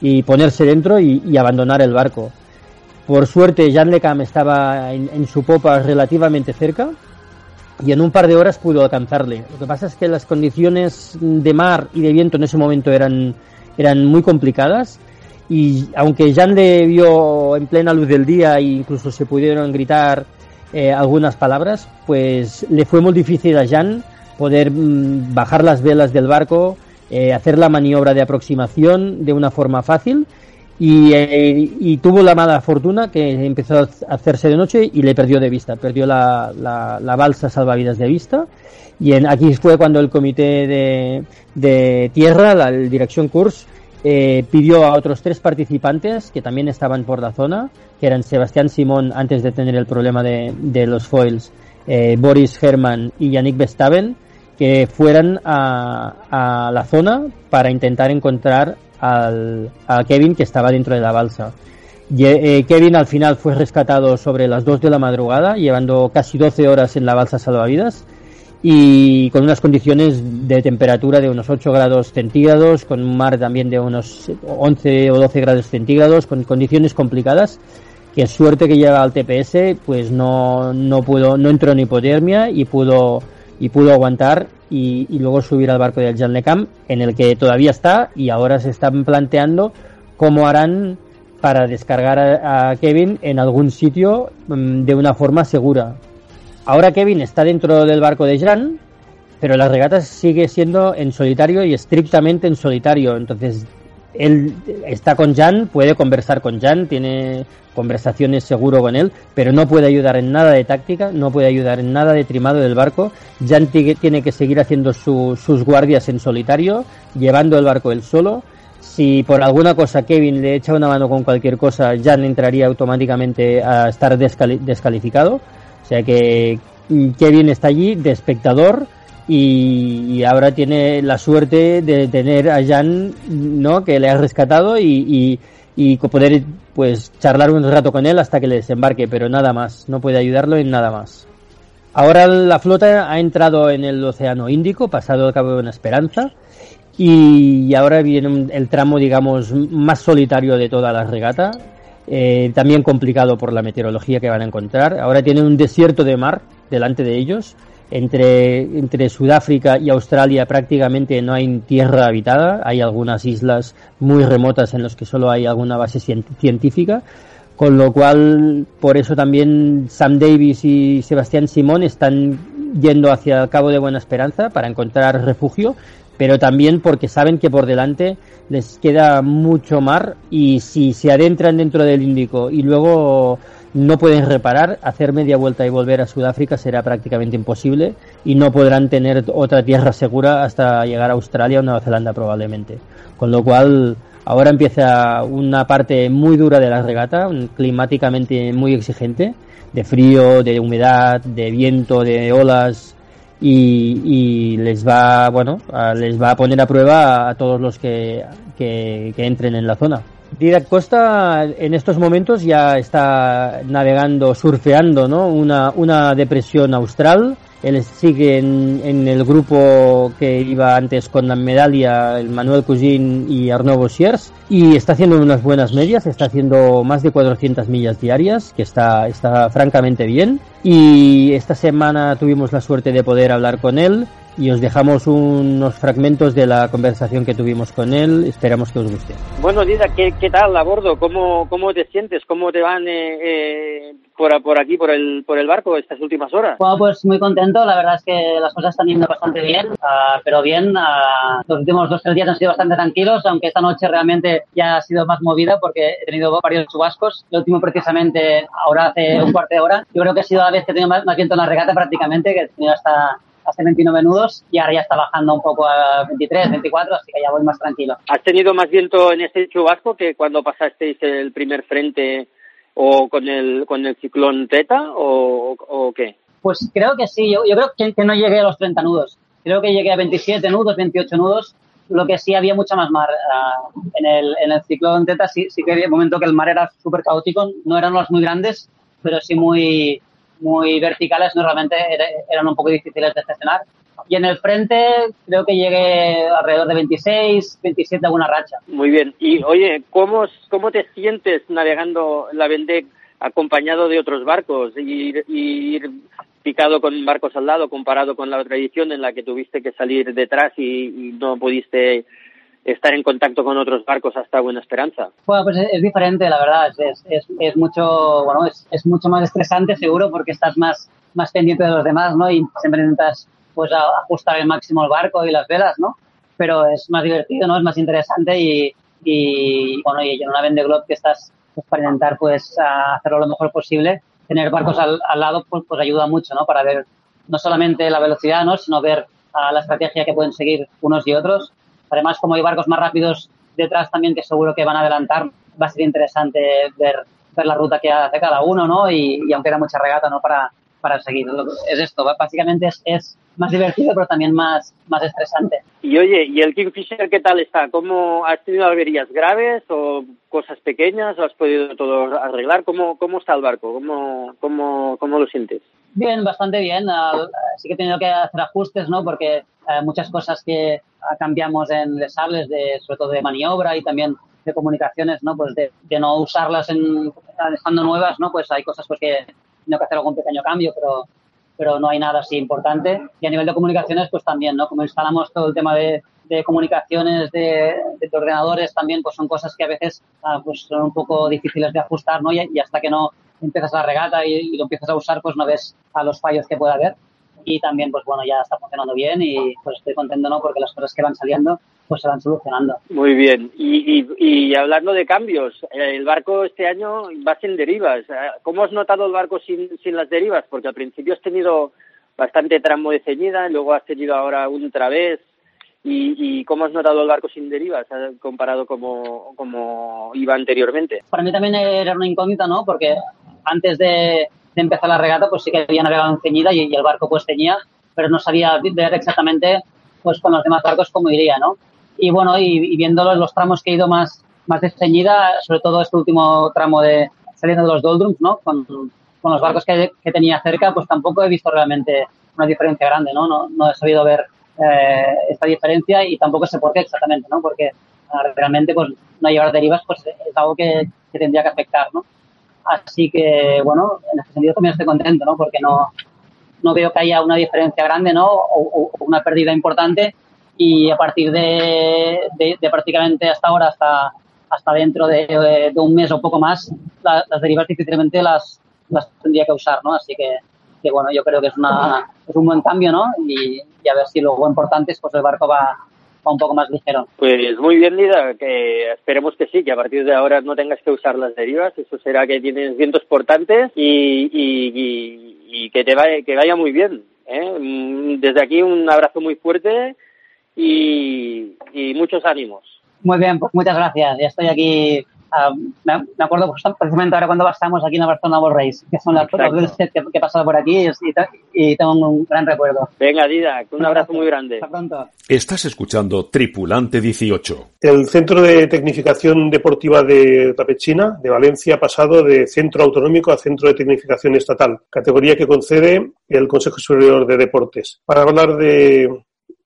y ponerse dentro y, abandonar el barco. Por suerte, Jan Lecam estaba en, su popa relativamente cerca y en un par de horas pudo alcanzarle. Lo que pasa es que las condiciones de mar y de viento en ese momento eran, eran muy complicadas y aunque Jan le vio en plena luz del día e incluso se pudieron gritar eh, algunas palabras, pues le fue muy difícil a Jan poder mm, bajar las velas del barco, eh, hacer la maniobra de aproximación de una forma fácil y, eh, y, tuvo la mala fortuna que empezó a hacerse de noche y le perdió de vista, perdió la, la, balsa salvavidas de vista. Y en, aquí fue cuando el comité de, de tierra, la dirección Kurs, eh, pidió a otros tres participantes que también estaban por la zona, que eran Sebastián Simón antes de tener el problema de, de los foils, eh, Boris Herman y Yannick Bestaven, que fueran a, a, la zona para intentar encontrar al, Kevin que estaba dentro de la balsa. Eh, Kevin al final fue rescatado sobre las 2 de la madrugada, llevando casi 12 horas en la balsa salvavidas y con unas condiciones de temperatura de unos 8 grados centígrados, con un mar también de unos 11 o 12 grados centígrados, con condiciones complicadas, que suerte que llega al TPS, pues no, no pudo, no entró en hipotermia y pudo, y pudo aguantar y, luego subir al barco del Jan Lecam, en el que todavía está y ahora se están planteando cómo harán para descargar a Kevin en algún sitio mm, de una forma segura, Ahora Kevin está dentro del barco de Jan pero la regata sigue siendo en solitario y estrictamente en solitario. Entonces, él está con Jan, puede conversar con Jan, tiene conversaciones seguro con él, pero no puede ayudar en nada de táctica, no puede ayudar en nada de trimado del barco. Jan tiene que seguir haciendo sus guardias en solitario, llevando el barco él solo. Si por alguna cosa Kevin le echa una mano con cualquier cosa, Jan entraría automáticamente a estar descalificado. O sea que mm, Kevin está allí de espectador y, ahora tiene la suerte de tener a Jan, ¿no? Que le ha rescatado y, y, poder pues charlar un rato con él hasta que le desembarque, pero nada más, no puede ayudarlo en nada más. Ahora la flota ha entrado en el Océano Índico, pasado el Cabo de Buena Esperanza, y ahora viene el tramo, digamos, más solitario de toda la regata, eh, también complicado por la meteorología que van a encontrar. Ahora tienen un desierto de mar delante de ellos, entre, entre Sudáfrica y Australia prácticamente no hay tierra habitada, hay algunas islas muy remotas en las que solo hay alguna base científica, con lo cual por eso también Sam Davis y Sebastián Simón están yendo hacia el Cabo de Buena Esperanza para encontrar refugio, pero también porque saben que por delante les queda mucho mar y si se adentran dentro del Índico y luego no pueden reparar, hacer media vuelta y volver a Sudáfrica será prácticamente imposible y no podrán tener otra tierra segura hasta llegar a Australia o Nueva Zelanda probablemente. Con lo cual ahora empieza una parte muy dura de la regata, climáticamente muy exigente, de frío, de humedad, de viento, de olas y, les va bueno les va a poner a prueba a todos los que, que entren en la zona. Didac Costa en estos momentos ya está navegando, surfeando, ¿no? Una, una depresión austral. Él sigue en, el grupo que iba antes con la medalla, el Manuel Cousin y Arnaud Bossiers, y está haciendo unas buenas medias, está haciendo más de 400 millas diarias, que está, está francamente bien. Y esta semana tuvimos la suerte de poder hablar con él y os dejamos unos fragmentos de la conversación que tuvimos con él. Esperamos que os guste. Bueno, Dida, ¿qué, qué tal a bordo? ¿Cómo, ¿Cómo te sientes? ¿Cómo te van eh, eh, por, por aquí, por el, por el barco, estas últimas horas? Bueno, pues muy contento. La verdad es que las cosas están yendo bastante bien, uh, pero bien. Uh, los últimos dos tres días han sido bastante tranquilos, aunque esta noche realmente ya ha sido más movida porque he tenido varios chubascos. El último precisamente ahora hace un cuarto de hora. Yo creo que ha sido la vez que he tenido más, más viento en la regata prácticamente, que he tenido hasta hace 29 nudos y ahora ya está bajando un poco a 23, 24, así que ya voy más tranquilo. ¿Has tenido más viento en este chubasco que cuando pasasteis el primer frente o con el, con el ciclón Teta o, o qué? Pues creo que sí, yo, yo creo que, que, no llegué a los 30 nudos. Creo que llegué a 27 nudos, 28 nudos. Lo que sí había mucha más mar. Uh, en, el, en el ciclón Teta sí, sí que había un momento que el mar era súper caótico. No eran los muy grandes, pero sí muy, muy verticales, normalmente eran un poco difíciles de gestionar. Y en el frente creo que llegué alrededor de 26, 27 alguna racha. Muy bien. Y oye, ¿cómo, cómo te sientes navegando la Vendée acompañado de otros barcos y ir, ir picado con barcos al lado comparado con la otra edición en la que tuviste que salir detrás y, y no pudiste estar en contacto con otros barcos hasta Buena Esperanza? Bueno, pues es, diferente, la verdad. Es, es, es mucho, bueno, es, mucho más estresante, seguro, porque estás más, más pendiente de los demás, ¿no? Y siempre intentas, pues, ajustar al máximo el barco y las velas, ¿no? Pero es más divertido, ¿no? Es más interesante y, y bueno, y en una Vende Globe que estás, pues, para intentar, pues, hacerlo lo mejor posible, tener barcos al, al lado, pues, pues ayuda mucho, ¿no? Para ver no solamente la velocidad, ¿no? Sino ver la estrategia que pueden seguir unos y otros Además, como hay barcos más rápidos detrás también que seguro que van a adelantar, va a ser interesante ver, ver la ruta que hace cada uno, ¿no? Y, aunque era mucha regata, ¿no? Para, para seguir. Es esto, básicamente es, es más divertido, pero también más, más estresante. Y oye, ¿y el Kingfisher qué tal está? ¿Cómo has tenido averías graves o cosas pequeñas? ¿O has podido todo arreglar? ¿Cómo, cómo está el barco? ¿Cómo, cómo, cómo lo sientes? Bien, bastante bien. Sí que he tenido que hacer ajustes, ¿no? Porque eh, muchas cosas que cambiamos en les sables, de, sobre todo de maniobra y también de comunicaciones, ¿no? Pues de, no usarlas en, estando nuevas, ¿no? Pues hay cosas pues que tengo que hacer algún pequeño cambio, pero, pero no hay nada así importante. Y a nivel de comunicaciones, pues también, ¿no? Como instalamos todo el tema de, de comunicaciones de, de, ordenadores también, pues son cosas que a veces ah, pues son un poco difíciles de ajustar, ¿no? Y hasta que no empiezas la regata y, y, lo empiezas a usar, pues no ves a los fallos que pueda haber. aquí también, pues bueno, ya está funcionando bien y pues estoy contento, ¿no? Porque las cosas que van saliendo, pues se van solucionando. Muy bien. Y, y, y hablando de cambios, el barco este año va sin derivas. ¿Cómo has notado el barco sin, sin las derivas? Porque al principio has tenido bastante tramo de ceñida, luego has tenido ahora un través. ¿Y, ¿Y, cómo has notado el barco sin derivas comparado como, como iba anteriormente? Para mí también era una incógnita, ¿no? Porque antes de, de empezar la regata, pues sí que había navegado en ceñida y, y, el barco pues tenía, pero no sabía ver exactamente pues con los demás barcos cómo iría, ¿no? Y bueno, y, y viendo los, los, tramos que he ido más, más de ceñida, sobre todo este último tramo de saliendo de los doldrums, ¿no? Con, con los barcos que, que, tenía cerca, pues tampoco he visto realmente una diferencia grande, ¿no? No, no he sabido ver eh, esta diferencia y tampoco sé por qué exactamente, ¿no? Porque uh, realmente, pues, no llevar derivas, pues es algo que, que, tendría que afectar, ¿no? Así que, bueno, en ese sentido también estoy contento, ¿no? Porque no, no veo que haya una diferencia grande, ¿no? O, o una pérdida importante y a partir de, de, de, prácticamente hasta ahora, hasta, hasta dentro de, de, de un mes o poco más, la, las derivas difícilmente las, las tendría que usar, ¿no? Así que, que bueno, yo creo que es, una, es un buen cambio, ¿no? Y, y a ver si luego importantes, pues el barco va, va un poco más ligero. Pues muy bien, Lida, que esperemos que sí, que a partir de ahora no tengas que usar las derivas, eso será que tienes vientos portantes y, y, y, y que te vaya, que vaya muy bien. ¿eh? Desde aquí un abrazo muy fuerte y, y muchos ánimos. Muy bien, pues muchas gracias. Ya estoy aquí Uh, me, me, acuerdo precisamente ahora cuando estamos aquí en la Barcelona World Race, que son las, las veces que, que, he pasado por aquí y, y, tengo un gran recuerdo. Venga, Dida, un abrazo muy grande. Hasta pronto. Estás escuchando Tripulante 18. El Centro de Tecnificación Deportiva de Tapechina, de Valencia, ha pasado de centro autonómico a centro de tecnificación estatal, categoría que concede el Consejo Superior de Deportes. Para hablar de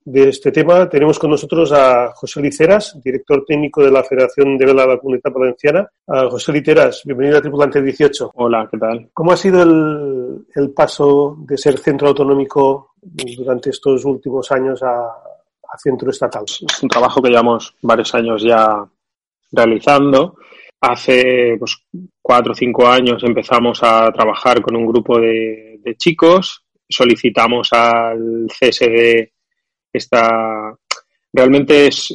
de este tema tenemos con nosotros a José Liceras, director técnico de la Federación de Vela de la Comunidad Valenciana. A José Liceras, bienvenido a Tripulante 18. Hola, ¿qué tal? ¿Cómo ha sido el, el paso de ser centro autonómico durante estos últimos años a, a centro estatal? Es un trabajo que llevamos varios años ya realizando. Hace pues, cuatro o cinco años empezamos a trabajar con un grupo de, de chicos, solicitamos al CSD está realmente es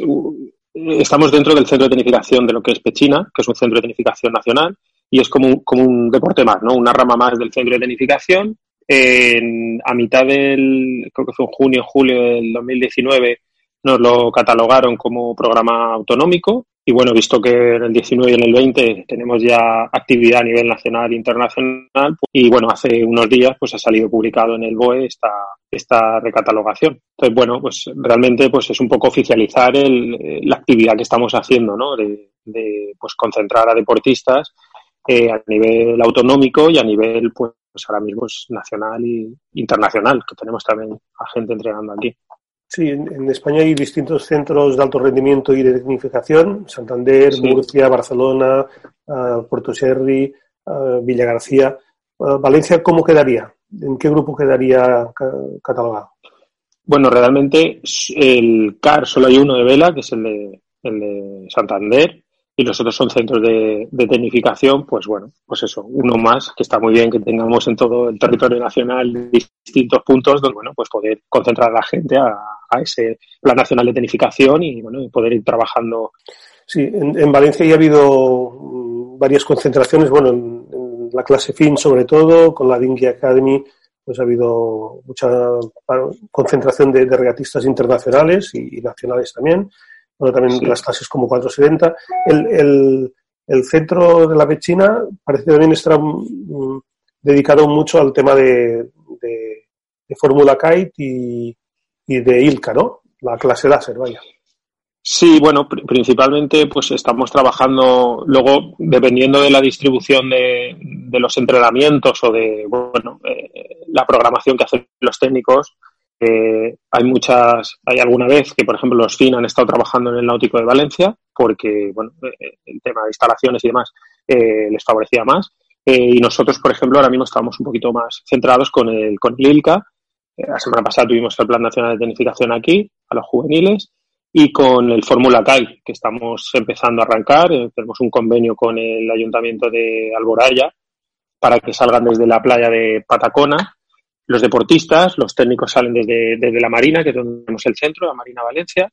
estamos dentro del centro de tecnificación de lo que es Pechina, que es un centro de tecnificación nacional, y es como un, como un deporte más, ¿no? Una rama más del centro de tecnificación. En, a mitad del, creo que fue en junio, julio del 2019, nos lo catalogaron como programa autonómico y bueno, visto que en el 19 y en el 20 tenemos ya actividad a nivel nacional e internacional, y bueno, hace unos días pues ha salido publicado en el BOE esta, esta recatalogación. Entonces, bueno, pues realmente pues es un poco oficializar el, la actividad que estamos haciendo, ¿no? De, de pues concentrar a deportistas eh, a nivel autonómico y a nivel pues ahora mismo es nacional e internacional, que tenemos también a gente entrenando aquí. Sí, en, en, España hay distintos centros de alto rendimiento y de tecnificación, Santander, sí. Murcia, Barcelona, uh, Puerto Serri, uh, Villa García. Uh, ¿Valencia cómo quedaría? ¿En qué grupo quedaría ca catalogado? Bueno, realmente el CAR solo hay uno de vela, que es el de, el de Santander, y los otros son centros de, de, tecnificación, pues bueno, pues eso, uno más, que está muy bien que tengamos en todo el territorio nacional distintos puntos donde, bueno, pues poder concentrar a la gente a, ese plan nacional de tecnificación y, bueno, poder ir trabajando. Sí, en, en Valencia ya ha habido mm, varias concentraciones, bueno, en, en, la clase FIN sobre todo, con la Dinghy Academy, pues ha habido mucha concentración de, regatistas internacionales y, y nacionales también bueno, también sí. las clases como 470. El, el, el, centro de la Pechina parece también estar um, dedicado mucho al tema de, de, de Fórmula Kite y, y, de ILCA, ¿no? La clase láser, vaya. Sí, bueno, pr principalmente pues estamos trabajando luego dependiendo de la distribución de, de los entrenamientos o de bueno eh, la programación que hacen los técnicos, eh, hay muchas, hay alguna vez que, por ejemplo, los FIN han estado trabajando en el náutico de Valencia porque, bueno, eh, el tema de instalaciones y demás eh, les favorecía más. Eh, y nosotros, por ejemplo, ahora mismo estamos un poquito más centrados con el, con el ILCA. Eh, la semana pasada tuvimos el Plan Nacional de Tecnificación aquí, a los juveniles, y con el Fórmula CAI, que estamos empezando a arrancar. Eh, tenemos un convenio con el Ayuntamiento de Alboraya para que salgan desde la playa de Patacona los deportistas, los técnicos salen desde, desde la Marina, que es donde tenemos el centro, la Marina Valencia.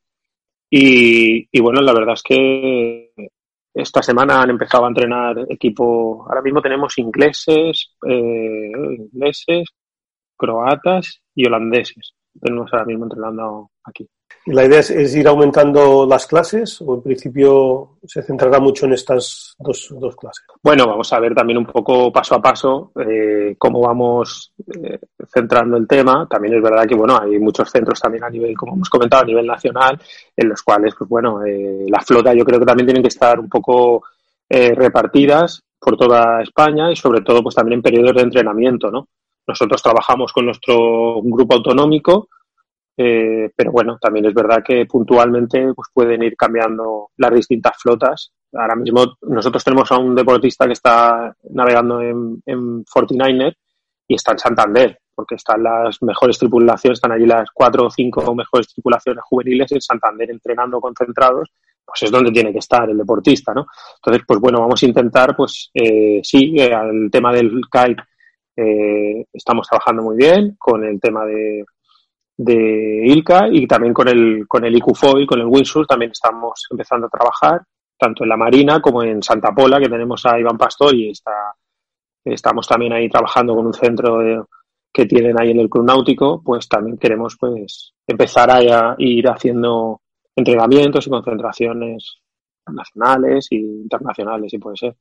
Y, y bueno, la verdad es que esta semana han empezado a entrenar equipo. Ahora mismo tenemos ingleses, eh, ingleses, croatas y holandeses. Tenemos ahora mismo entrenando aquí. ¿La idea es, ir aumentando las clases o en principio se centrará mucho en estas dos, dos clases? Bueno, vamos a ver también un poco paso a paso eh, cómo vamos eh, centrando el tema. También es verdad que bueno hay muchos centros también a nivel, como hemos comentado, a nivel nacional, en los cuales, pues bueno, eh, la flota yo creo que también tienen que estar un poco repartidas por toda España y sobre todo pues también en periodos de entrenamiento, ¿no? Nosotros trabajamos con nuestro grupo autonómico eh, pero bueno, también es verdad que puntualmente pues pueden ir cambiando las distintas flotas. Ahora mismo nosotros tenemos a un deportista que está navegando en, en 49er y está en Santander, porque están las mejores tripulaciones, están allí las cuatro o cinco mejores tripulaciones juveniles en Santander entrenando concentrados, pues es donde tiene que estar el deportista, ¿no? Entonces, pues bueno, vamos a intentar, pues eh, sí, eh, el tema del kite eh, estamos trabajando muy bien, con el tema de, de ILCA y también con el, con el IQFOI, con el Windsurf, también estamos empezando a trabajar, tanto en la Marina como en Santa Pola, que tenemos a Iván Pastor y está, estamos también ahí trabajando con un centro que tienen ahí en el Club Náutico, pues también queremos pues empezar a, ir haciendo entrenamientos y concentraciones nacionales e internacionales, si puede ser.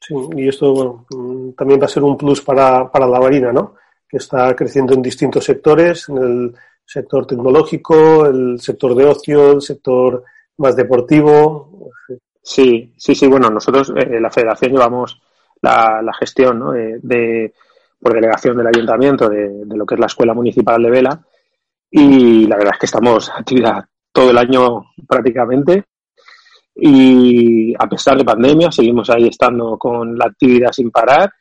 Sí, y esto bueno, mm, también va a ser un plus para, para la Marina, ¿no? Que está creciendo en distintos sectores, en el sector tecnológico, el sector de ocio, el sector más deportivo. Sí, sí, sí. Bueno, nosotros, eh, la Federación, llevamos la, gestión ¿no? de, por delegación del Ayuntamiento de, lo que es la Escuela Municipal de Vela y la verdad es que estamos actividad todo el año prácticamente y a pesar de pandemia seguimos ahí estando con la actividad sin parar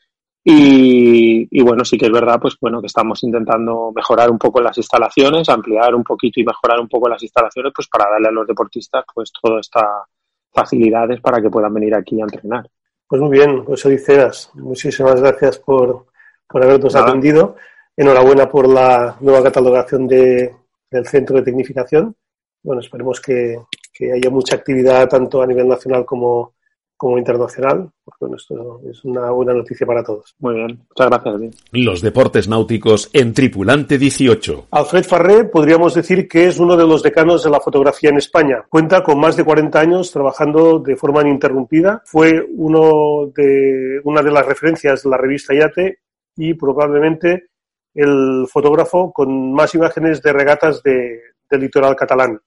y, bueno, sí que es verdad, pues bueno, que estamos intentando mejorar un poco las instalaciones, ampliar un poquito y mejorar un poco las instalaciones, pues para darle a los deportistas pues todas estas facilidades para que puedan venir aquí a entrenar. Pues muy bien, José Liceas, muchísimas gracias por, por habernos atendido. Enhorabuena por la nueva catalogación de, del Centro de Tecnificación. Bueno, esperemos que, que haya mucha actividad tanto a nivel nacional como, como internacional, porque esto es una buena noticia para todos. Muy bien, muchas gracias. Los deportes náuticos en Tripulante 18. Alfred Farré podríamos decir que es uno de los decanos de la fotografía en España. Cuenta con más de 40 años trabajando de forma ininterrumpida. Fue uno de, una de las referencias de la revista Yate y probablemente el fotógrafo con más imágenes de regatas de, del litoral catalán.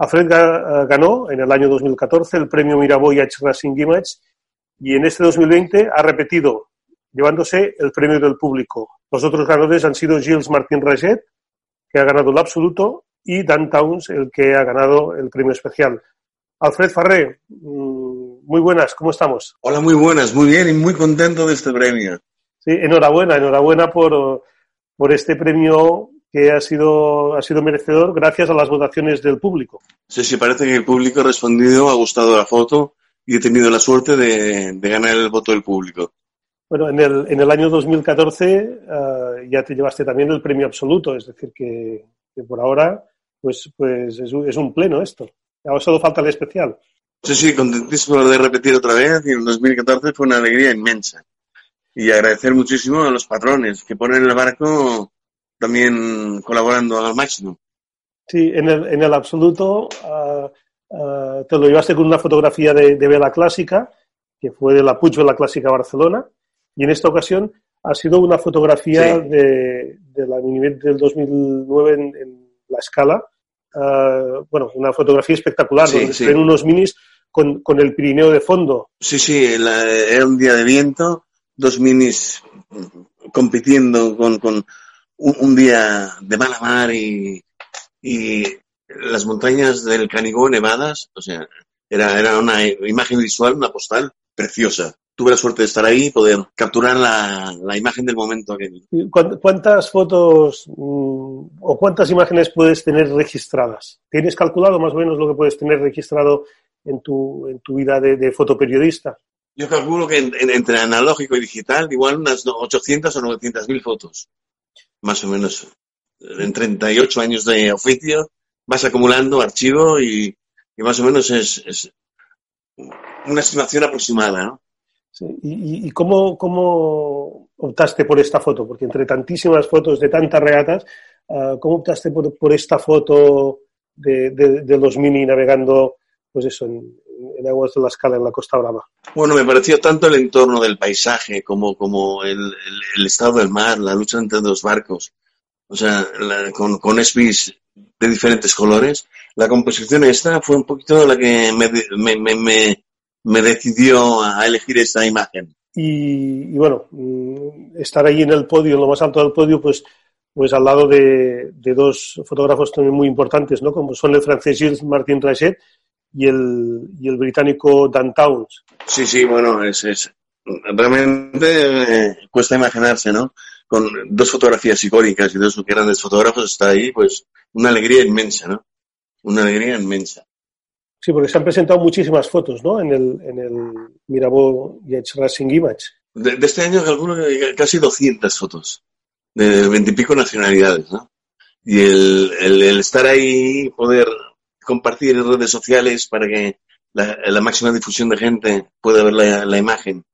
Alfred eh, ganó en el año 2014 el premio Miraboyage Racing Image y en este 2020 ha repetido, llevándose el premio del público. Los otros ganadores han sido Gilles Martín Raget, que ha ganado el absoluto, y Dan Towns, el que ha ganado el premio especial. Alfred Farré, mm, muy buenas, ¿cómo estamos? Hola, muy buenas, muy bien y muy contento de este premio. Sí, enhorabuena, enhorabuena por, por este premio que ha sido, ha sido merecedor gracias a las votaciones del público. Sí, sí, parece que el público ha respondido, ha gustado la foto y he tenido la suerte de, ganar el voto del público. Bueno, en el, en el año 2014 eh, ya te llevaste también el premio absoluto, es decir, que, por ahora pues, pues es, es, un pleno esto. Ahora solo falta el especial. Sí, sí, contentísimo de repetir otra vez y en 2014 fue una alegría inmensa. Y agradecer muchísimo a los patrones que ponen el barco también colaborando al máximo. Sí, en el, en el absoluto ah, ah, te lo llevaste con una fotografía de, vela clásica, que fue de la Puig Vela Clásica Barcelona, y en esta ocasión ha sido una fotografía de, de, la Minimet del 2009 en, la escala. Ah, bueno, una fotografía espectacular, donde se ven unos minis con, con, el Pirineo de fondo. Sí, sí, era un día de viento, dos minis compitiendo con, con un, día de mala mar y, y las montañas del Canigó nevadas, o sea, era, era una imagen visual, una postal preciosa. Tuve la suerte de estar ahí y poder capturar la, la imagen del momento aquel. ¿Cuántas fotos mm, o cuántas imágenes puedes tener registradas? ¿Tienes calculado más o menos lo que puedes tener registrado en tu, en tu vida de, de fotoperiodista? Yo calculo que entre analógico y digital, igual unas 800 o 900 mil fotos. Más o menos en 38 años de oficio, vas acumulando archivo y, y más o menos es, es, una estimación aproximada, ¿no? Sí. ¿Y, y cómo, cómo, optaste por esta foto? Porque entre tantísimas fotos de tantas regatas, uh, ¿cómo optaste por, por esta foto de, de, de, los mini navegando, pues eso, en, en, aguas de la escala, en la Costa Brava? Bueno, me pareció tanto el entorno del paisaje como, como el, el, el estado del mar, la lucha entre los barcos, o sea, la, con, con espis de diferentes colores. La composición esta fue un poquito la que me, me, me, me, decidió a elegir esta imagen. Y, y, bueno, mm, estar ahí en el podio, en lo más alto del podio, pues, pues al lado de, de dos fotógrafos también muy importantes, ¿no? Como son el francés Gilles Martin Rachet y el, y el británico Dan Towns. Sí, sí, bueno, es, es realmente eh, cuesta imaginarse, ¿no? Con dos fotografías icónicas y dos grandes fotógrafos está ahí, pues una alegría inmensa, ¿no? Una alegría inmensa. Sí, porque se han presentado muchísimas fotos, ¿no? En el, en el Mirabeau Yates Racing Image. De, de, este año que casi 200 fotos de veintipico nacionalidades, ¿no? Y el, el, el, estar ahí, poder compartir en redes sociales para que la, la máxima difusión de gente pueda ver la, la imagen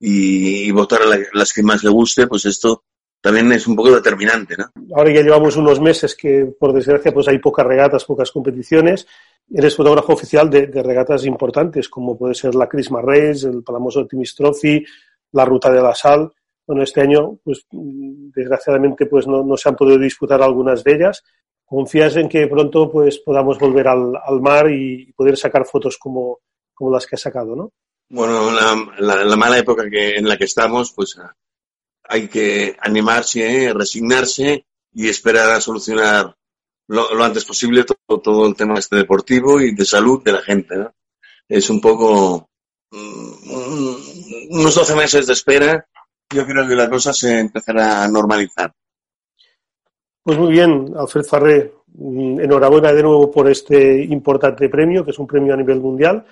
y, y votar a la, las que más le guste, pues esto también es un poco determinante, ¿no? Ahora ya llevamos unos meses que, por desgracia, pues hay pocas regatas, pocas competiciones. Eres fotógrafo oficial de, de regatas importantes, como puede ser la Christmas Race, el Palamoso Optimist Trophy, la Ruta de la Sal. Bueno, este año, pues, desgraciadamente, pues no, no se han podido disputar algunas de ellas. ¿Confías en que pronto, pues, podamos volver al, al mar y poder sacar fotos como, como las que has sacado, no? Bueno, la, la, la mala época que, en la que estamos, pues, hay que animarse, resignarse y esperar a solucionar lo, lo antes posible todo, todo, el tema este deportivo y de salud de la gente. ¿no? Es un poco um, unos 12 meses de espera. Yo creo que la cosa se empezará a normalizar. Pues muy bien, Alfred Farré, enhorabuena de nuevo por este importante premio, que es un premio a nivel mundial.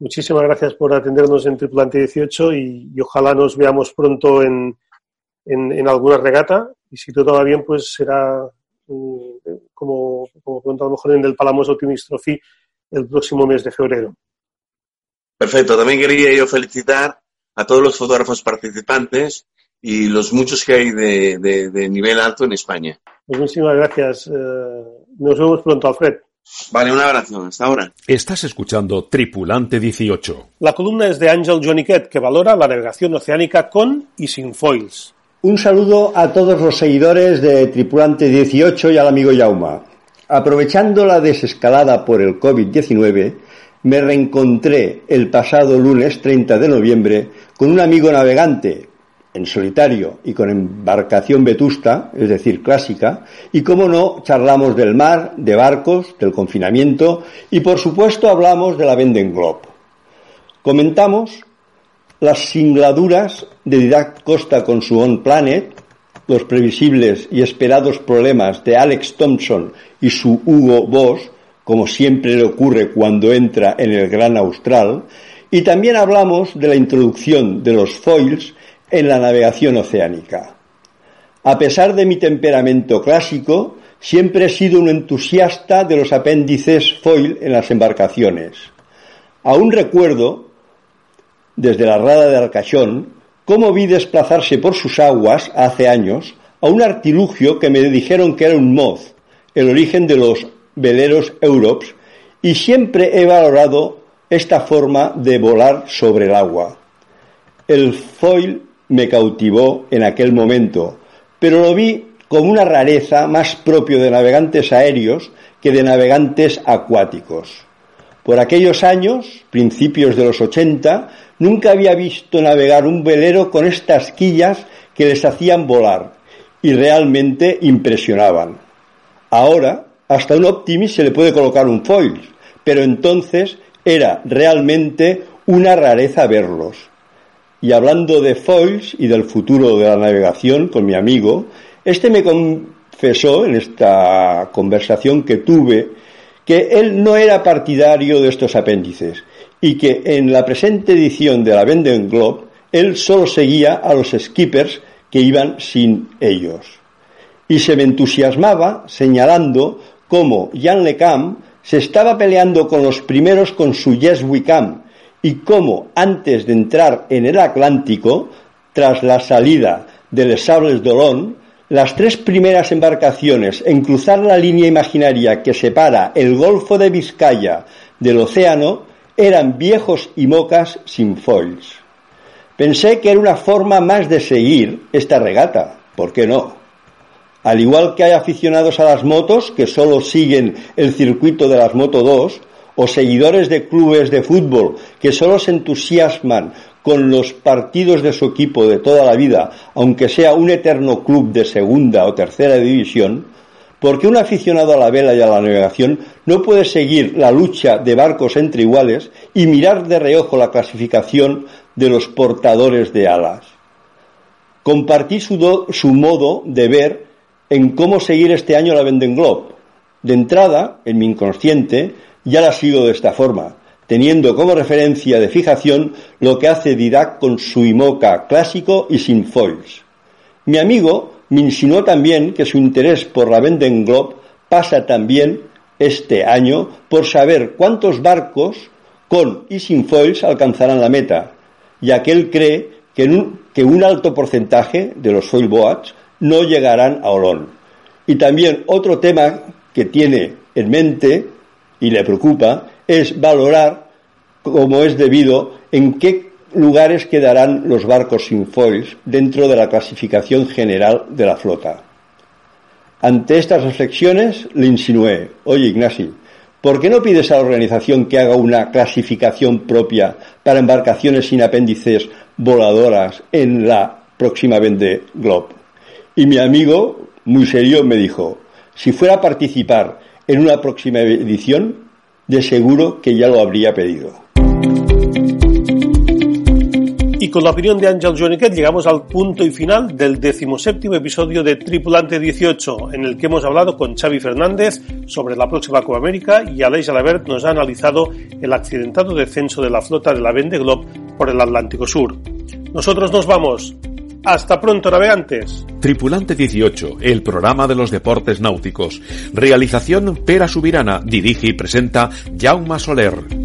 Muchísimas gracias por atendernos en Tripulante 18 y, ojalá nos veamos pronto en, en, alguna regata y si todo va bien, pues será um, como, como pronto a lo mejor en el Palamos Optimist Trophy el próximo mes de febrero. Perfecto. También quería yo felicitar a todos los fotógrafos participantes y los muchos que hay de, de, de nivel alto en España. Pues muchísimas gracias. Uh, nos vemos pronto, Alfred. Vale, un abrazo. Hasta ahora. Estás escuchando Tripulante 18. La columna es de Ángel Joniquet, que valora la navegación oceánica con y sin foils. Un saludo a todos los seguidores de Tripulante 18 y al amigo Yauma. Aprovechando la desescalada por el COVID-19, me reencontré el pasado lunes 30 de noviembre con un amigo navegante, en solitario y con embarcación vetusta, es decir, clásica, y como no, charlamos del mar, de barcos, del confinamiento y por supuesto hablamos de la Venden Globe. Comentamos las singladuras de Didac Costa con su On Planet, los previsibles y esperados problemas de Alex Thompson y su Hugo Boss, como siempre le ocurre cuando entra en el Gran Austral, y también hablamos de la introducción de los foils en la navegación oceánica. A pesar de mi temperamento clásico, siempre he sido un entusiasta de los apéndices foil en las embarcaciones. Aún recuerdo desde la rada de Arcachón, cómo vi desplazarse por sus aguas hace años a un artilugio que me dijeron que era un moz, el origen de los veleros Europs, y siempre he valorado esta forma de volar sobre el agua. El foil me cautivó en aquel momento, pero lo vi como una rareza más propio de navegantes aéreos que de navegantes acuáticos. Por aquellos años, principios de los 80, Nunca había visto navegar un velero con estas quillas que les hacían volar y realmente impresionaban. Ahora, hasta un Optimist se le puede colocar un foil, pero entonces era realmente una rareza verlos. Y hablando de foils y del futuro de la navegación con mi amigo, este me confesó en esta conversación que tuve que él no era partidario de estos apéndices y que en la presente edición de la Venden Globe él solo seguía a los skippers que iban sin ellos. y se me entusiasmaba señalando cómo Jan LeCam se estaba peleando con los primeros con su Yes We y cómo antes de entrar en el Atlántico, tras la salida del Sables d'Olón, las tres primeras embarcaciones en cruzar la línea imaginaria que separa el Golfo de Vizcaya del océano eran viejos y mocas sin foils. Pensé que era una forma más de seguir esta regata, ¿por qué no? Al igual que hay aficionados a las motos que solo siguen el circuito de las Moto 2, o seguidores de clubes de fútbol que solo se entusiasman con los partidos de su equipo de toda la vida, aunque sea un eterno club de segunda o tercera división, porque un aficionado a la vela y a la navegación no puede seguir la lucha de barcos entre iguales y mirar de reojo la clasificación de los portadores de alas. Compartí su, su modo de ver en cómo seguir este año la Venden Globe. De entrada, en mi inconsciente, ya la sigo de esta forma, teniendo como referencia de fijación lo que hace Didac con su IMOCA clásico y sin foils. Mi amigo me insinuó también que su interés por la Venden Globe pasa también este año por saber cuántos barcos con y sin foils alcanzarán la meta, ya que él cree que un, que un alto porcentaje de los foil boats no llegarán a Olón. Y también otro tema que tiene en mente y le preocupa es valorar, como es debido, en qué lugares quedarán los barcos sin foils dentro de la clasificación general de la flota. Ante estas reflexiones le insinué, oye Ignasi, ¿por qué no pides a la organización que haga una clasificación propia para embarcaciones sin apéndices voladoras en la próxima Vende Globe? Y mi amigo, muy serio, me dijo, si fuera a participar en una próxima edición, de seguro que ya lo habría pedido. Y con la opinión de Ángel Joniquet llegamos al punto y final del decimoséptimo episodio de Tripulante 18, en el que hemos hablado con Xavi Fernández sobre la próxima Copa América y Aleix Alabert nos ha analizado el accidentado descenso de la flota de la Vende Globe por el Atlántico Sur. Nosotros nos vamos. Hasta pronto, navegantes. Tripulante 18, el programa de los deportes náuticos. Realización Pera Subirana, dirige y presenta Jaume Soler.